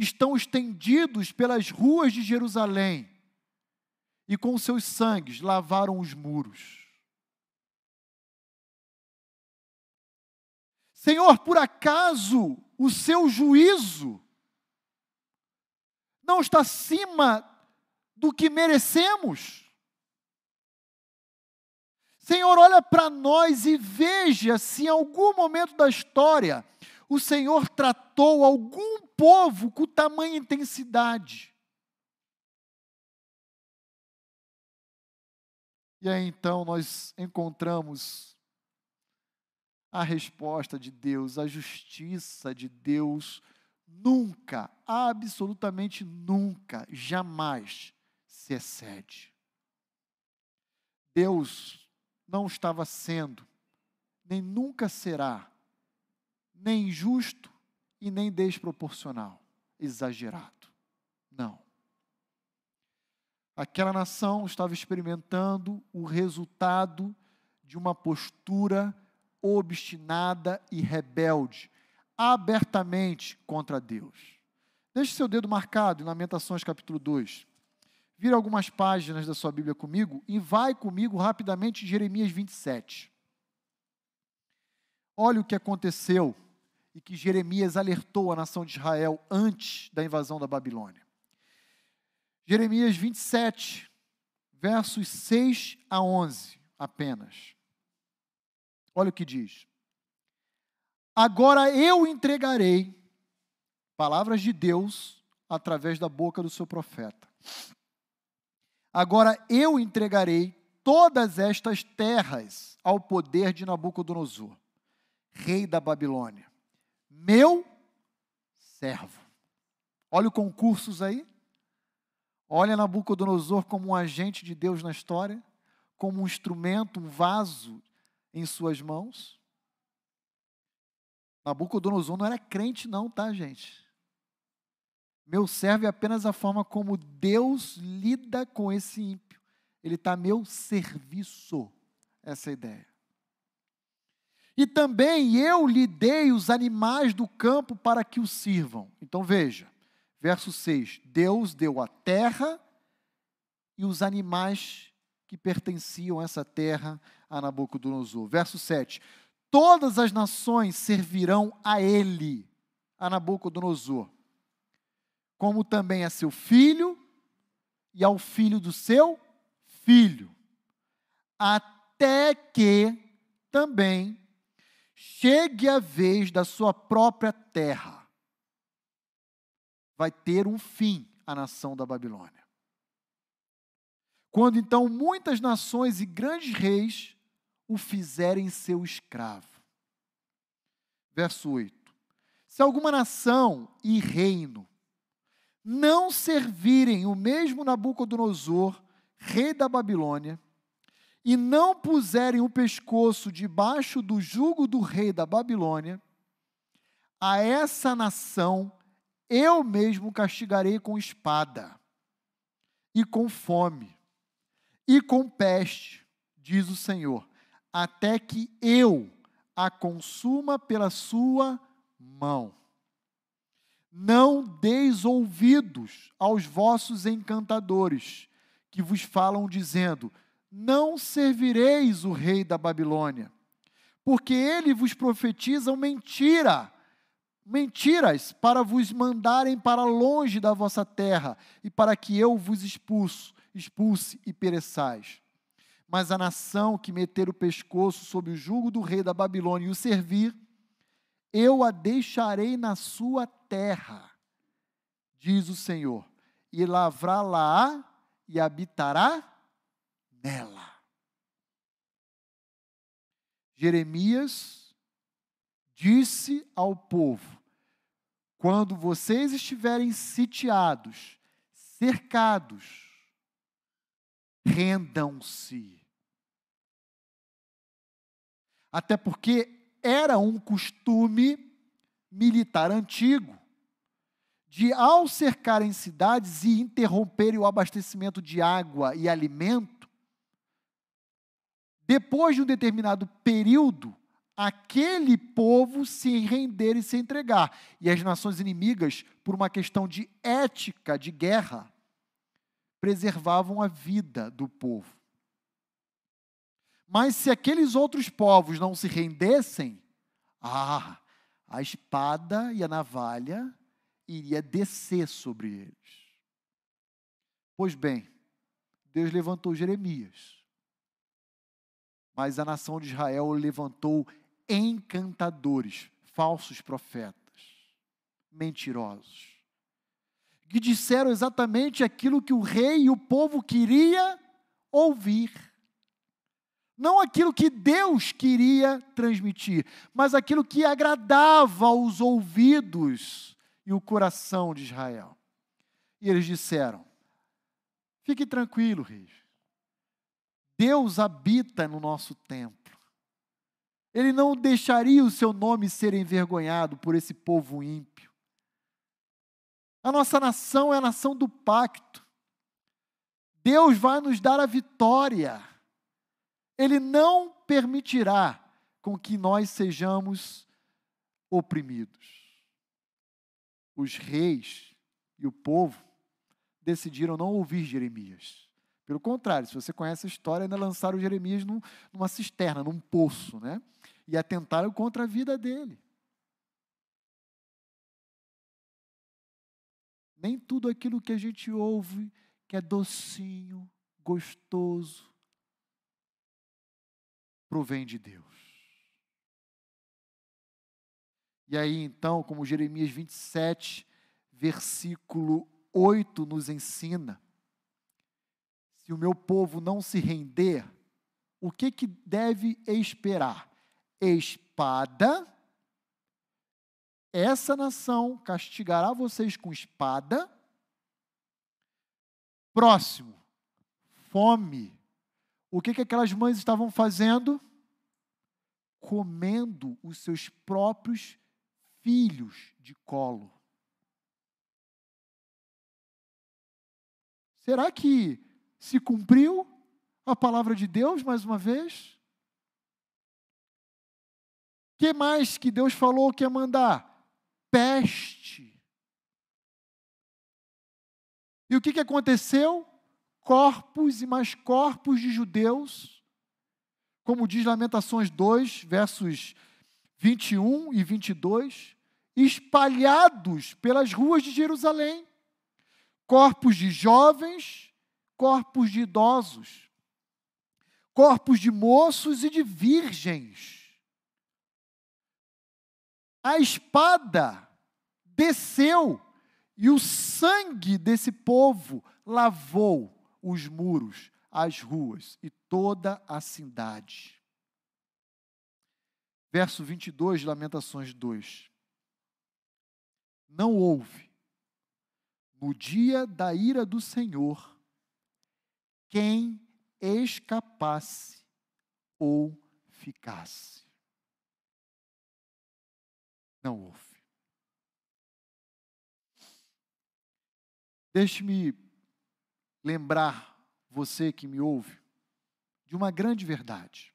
estão estendidos pelas ruas de Jerusalém e com seus sangues lavaram os muros. Senhor, por acaso o seu juízo não está acima do que merecemos? Senhor, olha para nós e veja se em algum momento da história o Senhor tratou algum povo com tamanha intensidade. E aí então nós encontramos a resposta de Deus, a justiça de Deus nunca, absolutamente nunca, jamais se excede. Deus não estava sendo, nem nunca será, nem injusto e nem desproporcional, exagerado. Não. Aquela nação estava experimentando o resultado de uma postura obstinada e rebelde abertamente contra Deus. Deixe seu dedo marcado em Lamentações capítulo 2. Vira algumas páginas da sua Bíblia comigo e vai comigo rapidamente em Jeremias 27. Olha o que aconteceu e que Jeremias alertou a nação de Israel antes da invasão da Babilônia. Jeremias 27, versos 6 a 11 apenas. Olha o que diz. Agora eu entregarei palavras de Deus através da boca do seu profeta. Agora eu entregarei todas estas terras ao poder de Nabucodonosor, rei da Babilônia, meu servo. Olha o concursos aí. Olha Nabucodonosor como um agente de Deus na história, como um instrumento, um vaso em suas mãos. Nabucodonosor não era crente, não, tá, gente? Meu servo é apenas a forma como Deus lida com esse ímpio. Ele está a meu serviço. Essa é a ideia. E também eu lhe dei os animais do campo para que o sirvam. Então veja, verso 6: Deus deu a terra e os animais que pertenciam a essa terra a Nabucodonosor. Verso 7: Todas as nações servirão a ele, a Nabucodonosor como também a seu filho e ao filho do seu filho, até que também chegue a vez da sua própria terra. Vai ter um fim a nação da Babilônia. Quando então muitas nações e grandes reis o fizerem seu escravo. Verso 8: Se alguma nação e reino não servirem o mesmo Nabucodonosor, rei da Babilônia, e não puserem o pescoço debaixo do jugo do rei da Babilônia, a essa nação eu mesmo castigarei com espada, e com fome, e com peste, diz o Senhor, até que eu a consuma pela sua mão. Não deis ouvidos aos vossos encantadores, que vos falam dizendo: Não servireis o rei da Babilônia, porque ele vos profetiza mentira, mentiras para vos mandarem para longe da vossa terra e para que eu vos expulso, expulse e pereçais. Mas a nação que meter o pescoço sob o jugo do rei da Babilônia e o servir, eu a deixarei na sua terra, diz o Senhor, e lavrá-la e habitará nela. Jeremias disse ao povo: quando vocês estiverem sitiados, cercados, rendam-se. Até porque era um costume militar antigo de, ao cercarem cidades e interromperem o abastecimento de água e alimento, depois de um determinado período, aquele povo se render e se entregar. E as nações inimigas, por uma questão de ética de guerra, preservavam a vida do povo. Mas se aqueles outros povos não se rendessem, ah, a espada e a navalha iria descer sobre eles. Pois bem, Deus levantou Jeremias. Mas a nação de Israel levantou encantadores, falsos profetas, mentirosos, que disseram exatamente aquilo que o rei e o povo queria ouvir. Não aquilo que Deus queria transmitir, mas aquilo que agradava aos ouvidos e o coração de Israel. E eles disseram: Fique tranquilo, reis. Deus habita no nosso templo. Ele não deixaria o seu nome ser envergonhado por esse povo ímpio. A nossa nação é a nação do pacto. Deus vai nos dar a vitória. Ele não permitirá com que nós sejamos oprimidos. Os reis e o povo decidiram não ouvir Jeremias. Pelo contrário, se você conhece a história, ainda lançaram Jeremias num, numa cisterna, num poço, né? E atentaram contra a vida dele. Nem tudo aquilo que a gente ouve que é docinho, gostoso, provém de Deus. E aí, então, como Jeremias 27, versículo 8 nos ensina, se o meu povo não se render, o que, que deve esperar? Espada. Essa nação castigará vocês com espada. Próximo, fome. O que, que aquelas mães estavam fazendo? Comendo os seus próprios filhos de colo. Será que se cumpriu a palavra de Deus mais uma vez? que mais que Deus falou que ia mandar? Peste. E o que, que aconteceu? Corpos e mais corpos de judeus, como diz Lamentações 2, versos 21 e 22, espalhados pelas ruas de Jerusalém. Corpos de jovens, corpos de idosos, corpos de moços e de virgens. A espada desceu e o sangue desse povo lavou os muros, as ruas e toda a cidade. Verso 22 de Lamentações 2. Não houve, no dia da ira do Senhor, quem escapasse ou ficasse. Não houve. Deixe-me lembrar você que me ouve de uma grande verdade.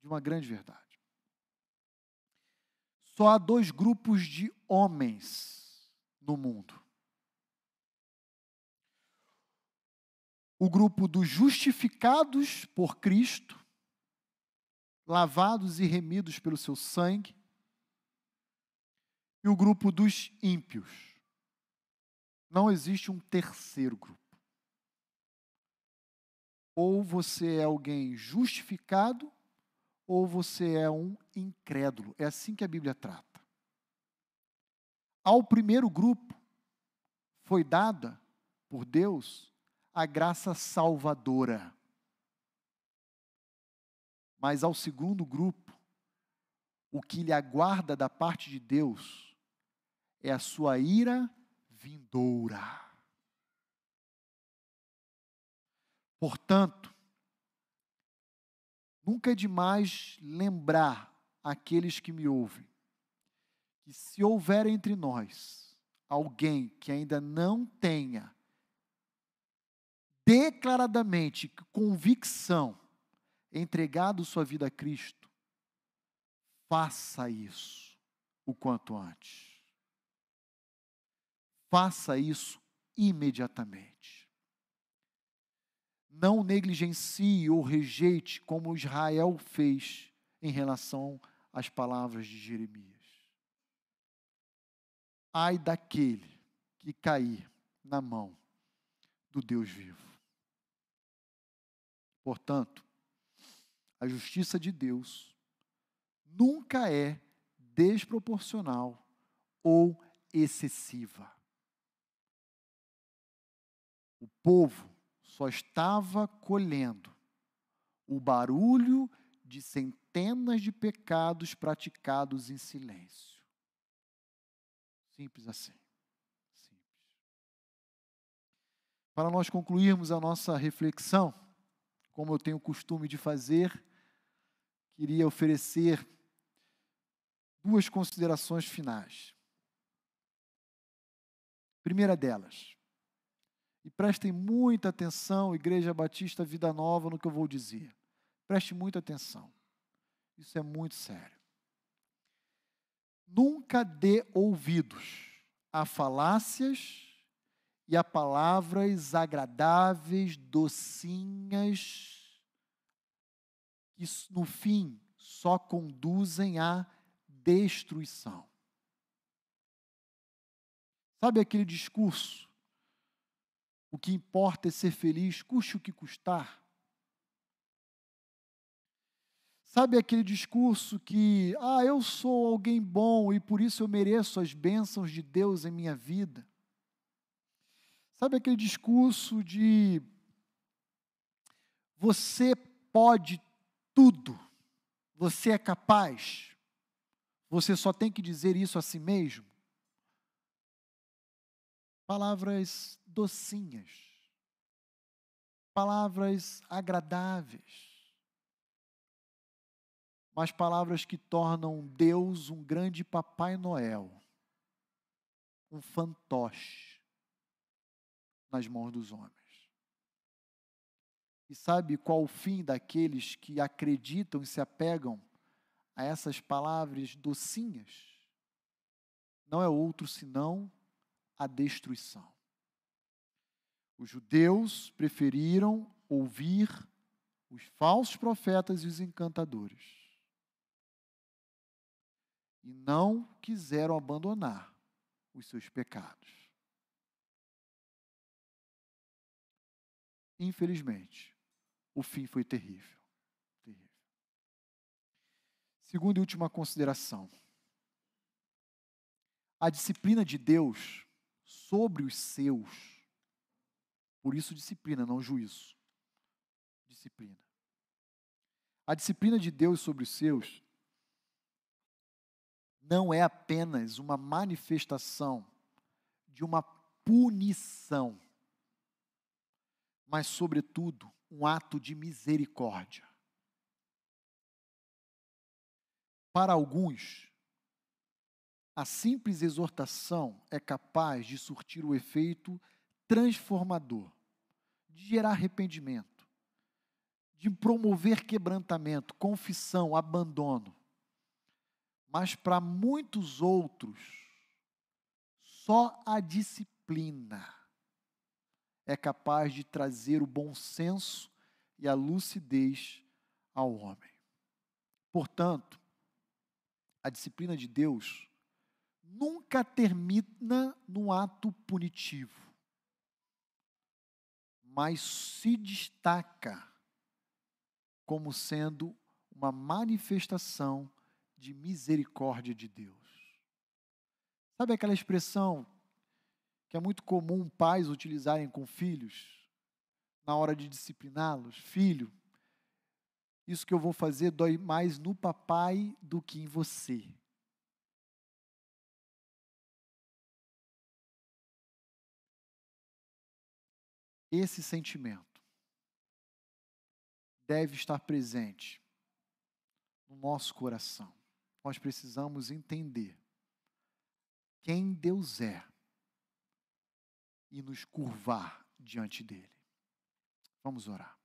De uma grande verdade. Só há dois grupos de homens no mundo. O grupo dos justificados por Cristo, lavados e remidos pelo seu sangue, e o grupo dos ímpios. Não existe um terceiro grupo. Ou você é alguém justificado, ou você é um incrédulo. É assim que a Bíblia trata. Ao primeiro grupo foi dada por Deus a graça salvadora. Mas ao segundo grupo, o que lhe aguarda da parte de Deus é a sua ira vindoura. Portanto, nunca é demais lembrar aqueles que me ouvem que se houver entre nós alguém que ainda não tenha declaradamente convicção entregado sua vida a Cristo, faça isso o quanto antes. Faça isso imediatamente. Não negligencie ou rejeite como Israel fez em relação às palavras de Jeremias. Ai daquele que cair na mão do Deus vivo. Portanto, a justiça de Deus nunca é desproporcional ou excessiva. O povo só estava colhendo o barulho de centenas de pecados praticados em silêncio. Simples assim. Simples. Para nós concluirmos a nossa reflexão, como eu tenho o costume de fazer, queria oferecer duas considerações finais. Primeira delas, e prestem muita atenção, Igreja Batista Vida Nova, no que eu vou dizer. Preste muita atenção. Isso é muito sério. Nunca dê ouvidos a falácias e a palavras agradáveis, docinhas, que no fim só conduzem à destruição. Sabe aquele discurso o que importa é ser feliz, custe o que custar. Sabe aquele discurso que, ah, eu sou alguém bom e por isso eu mereço as bênçãos de Deus em minha vida? Sabe aquele discurso de você pode tudo, você é capaz, você só tem que dizer isso a si mesmo? Palavras docinhas, palavras agradáveis, mas palavras que tornam Deus um grande Papai Noel, um fantoche nas mãos dos homens. E sabe qual o fim daqueles que acreditam e se apegam a essas palavras docinhas? Não é outro senão a destruição. Os judeus preferiram ouvir os falsos profetas e os encantadores. E não quiseram abandonar os seus pecados. Infelizmente, o fim foi terrível. terrível. Segunda e última consideração. A disciplina de Deus sobre os seus, por isso disciplina, não juízo. Disciplina. A disciplina de Deus sobre os seus não é apenas uma manifestação de uma punição, mas, sobretudo, um ato de misericórdia. Para alguns, a simples exortação é capaz de surtir o efeito transformador, de gerar arrependimento, de promover quebrantamento, confissão, abandono. Mas para muitos outros, só a disciplina é capaz de trazer o bom senso e a lucidez ao homem. Portanto, a disciplina de Deus nunca termina num ato punitivo, mas se destaca como sendo uma manifestação de misericórdia de Deus. Sabe aquela expressão que é muito comum pais utilizarem com filhos na hora de discipliná-los? Filho, isso que eu vou fazer dói mais no papai do que em você. Esse sentimento deve estar presente no nosso coração. Nós precisamos entender quem Deus é e nos curvar diante dele. Vamos orar.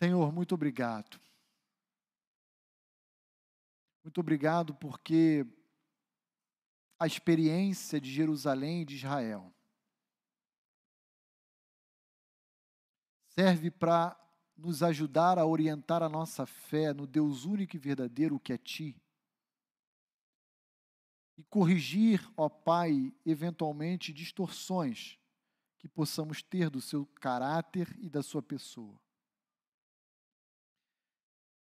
Senhor, muito obrigado. Muito obrigado porque a experiência de Jerusalém e de Israel serve para nos ajudar a orientar a nossa fé no Deus único e verdadeiro que é Ti. E corrigir, ó Pai, eventualmente distorções que possamos ter do seu caráter e da sua pessoa.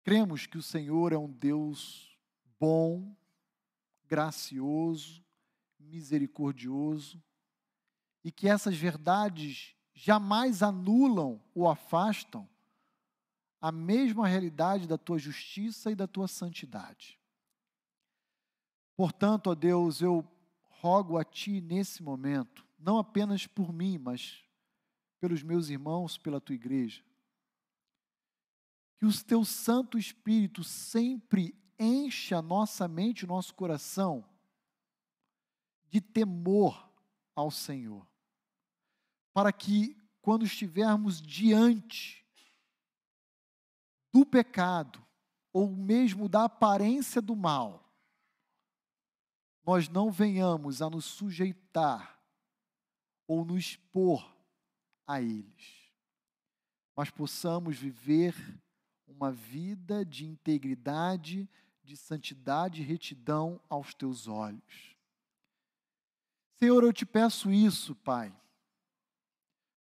Cremos que o Senhor é um Deus bom, gracioso, misericordioso e que essas verdades jamais anulam ou afastam a mesma realidade da tua justiça e da tua santidade. Portanto, ó Deus, eu rogo a Ti nesse momento, não apenas por mim, mas pelos meus irmãos, pela Tua igreja, que o Teu Santo Espírito sempre encha nossa mente, nosso coração de temor ao Senhor, para que quando estivermos diante do pecado, ou mesmo da aparência do mal, nós não venhamos a nos sujeitar ou nos expor a eles, mas possamos viver uma vida de integridade, de santidade e retidão aos teus olhos. Senhor, eu te peço isso, Pai,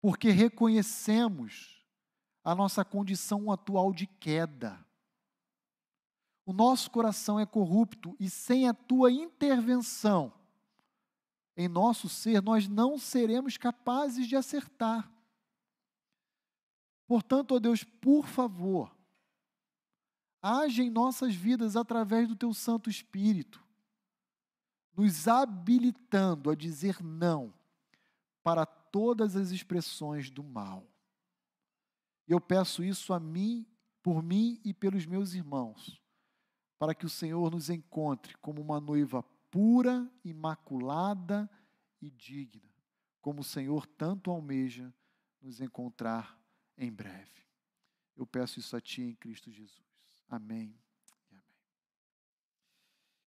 porque reconhecemos a nossa condição atual de queda. O nosso coração é corrupto e sem a tua intervenção em nosso ser, nós não seremos capazes de acertar. Portanto, ó Deus, por favor, age em nossas vidas através do teu Santo Espírito, nos habilitando a dizer não para todas as expressões do mal. Eu peço isso a mim, por mim e pelos meus irmãos, para que o Senhor nos encontre como uma noiva pura, imaculada e digna, como o Senhor tanto almeja nos encontrar em breve. Eu peço isso a Ti em Cristo Jesus. Amém. e.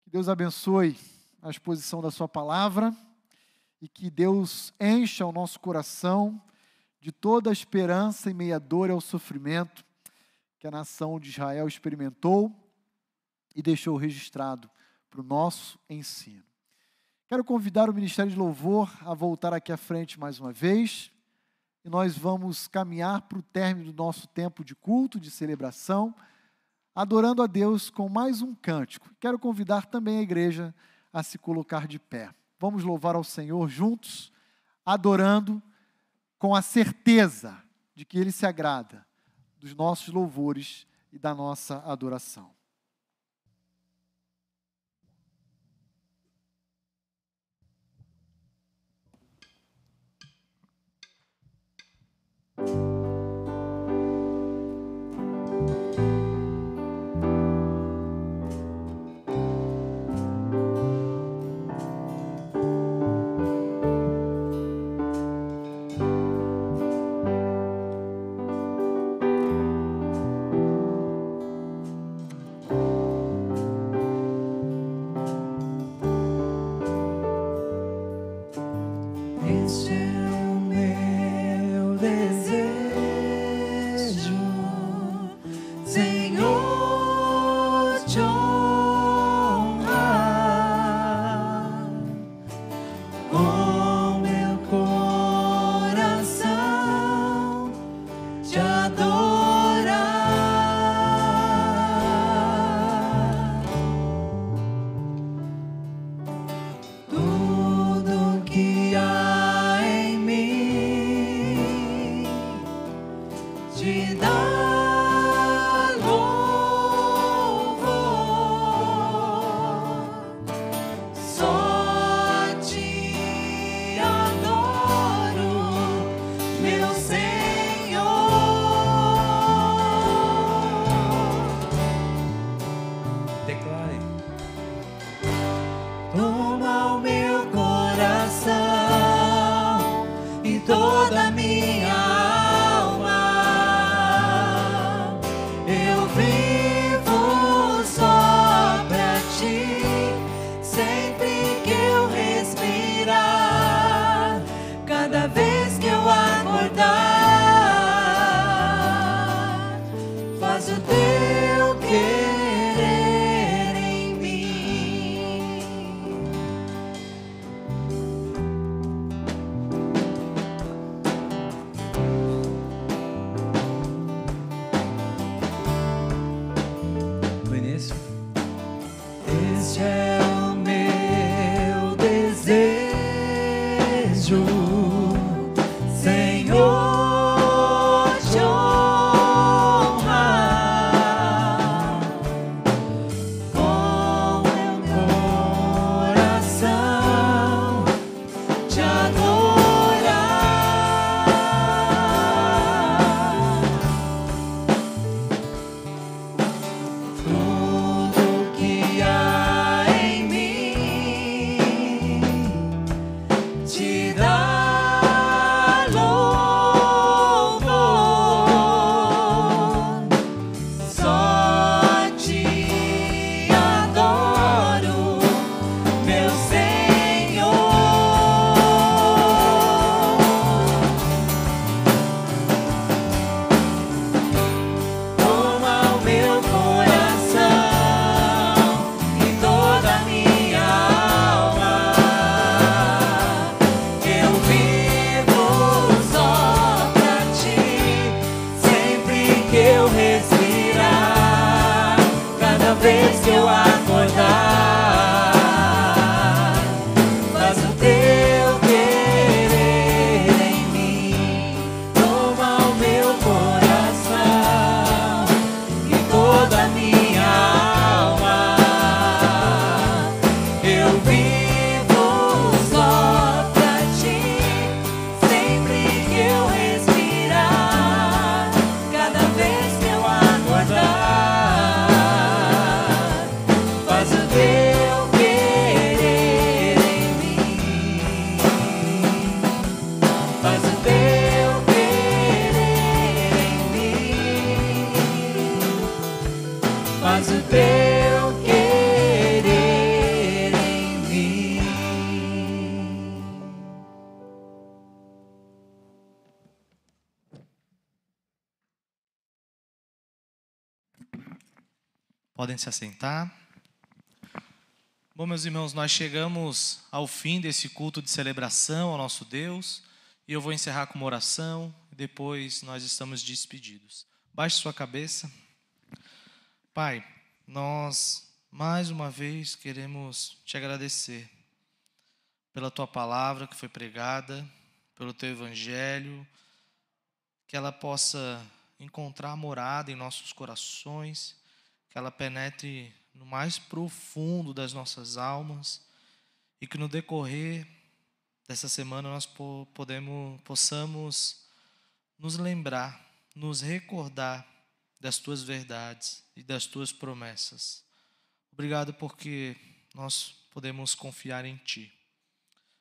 Que Deus abençoe a exposição da Sua palavra e que Deus encha o nosso coração de toda a esperança e meia dor ao sofrimento que a nação de Israel experimentou e deixou registrado para o nosso ensino. Quero convidar o Ministério de Louvor a voltar aqui à frente mais uma vez e nós vamos caminhar para o término do nosso tempo de culto, de celebração, adorando a Deus com mais um cântico. Quero convidar também a igreja a se colocar de pé. Vamos louvar ao Senhor juntos, adorando com a certeza de que Ele se agrada dos nossos louvores e da nossa adoração. Este Podem se assentar. Bom, meus irmãos, nós chegamos ao fim desse culto de celebração ao nosso Deus e eu vou encerrar com uma oração depois nós estamos despedidos. Baixe sua cabeça. Pai, nós mais uma vez queremos te agradecer pela tua palavra que foi pregada, pelo teu evangelho, que ela possa encontrar morada em nossos corações, que ela penetre no mais profundo das nossas almas e que no decorrer dessa semana nós po- podemos, possamos nos lembrar, nos recordar das tuas verdades e das tuas promessas. Obrigado porque nós podemos confiar em ti.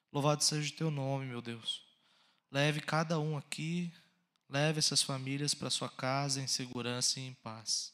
Louvado seja o teu nome, meu Deus. Leve cada um aqui, leve essas famílias para sua casa em segurança e em paz.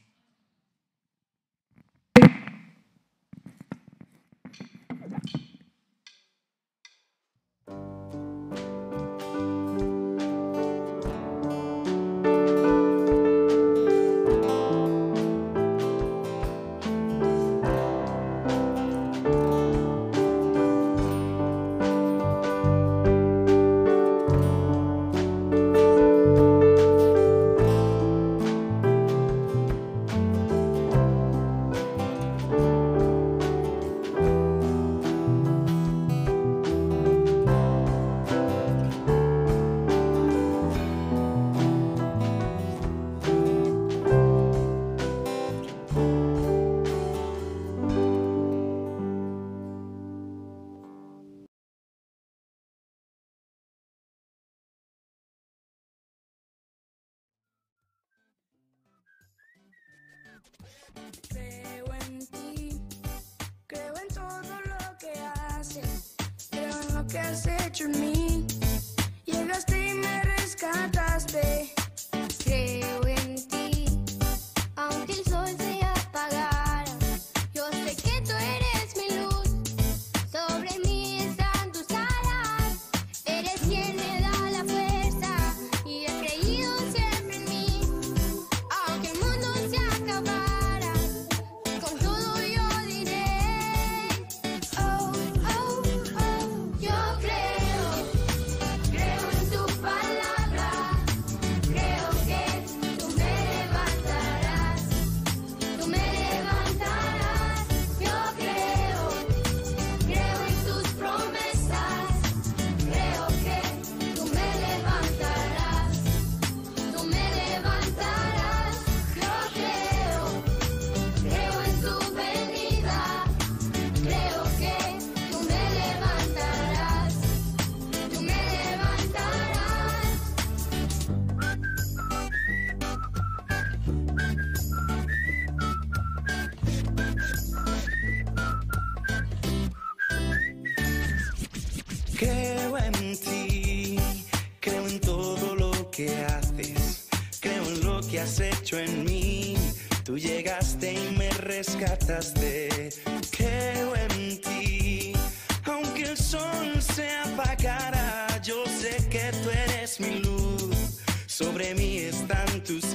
Has hecho en mí. Tú llegaste y me rescataste. Creo en ti, aunque el sol se apagara, yo sé que tú eres mi luz. Sobre mí están tus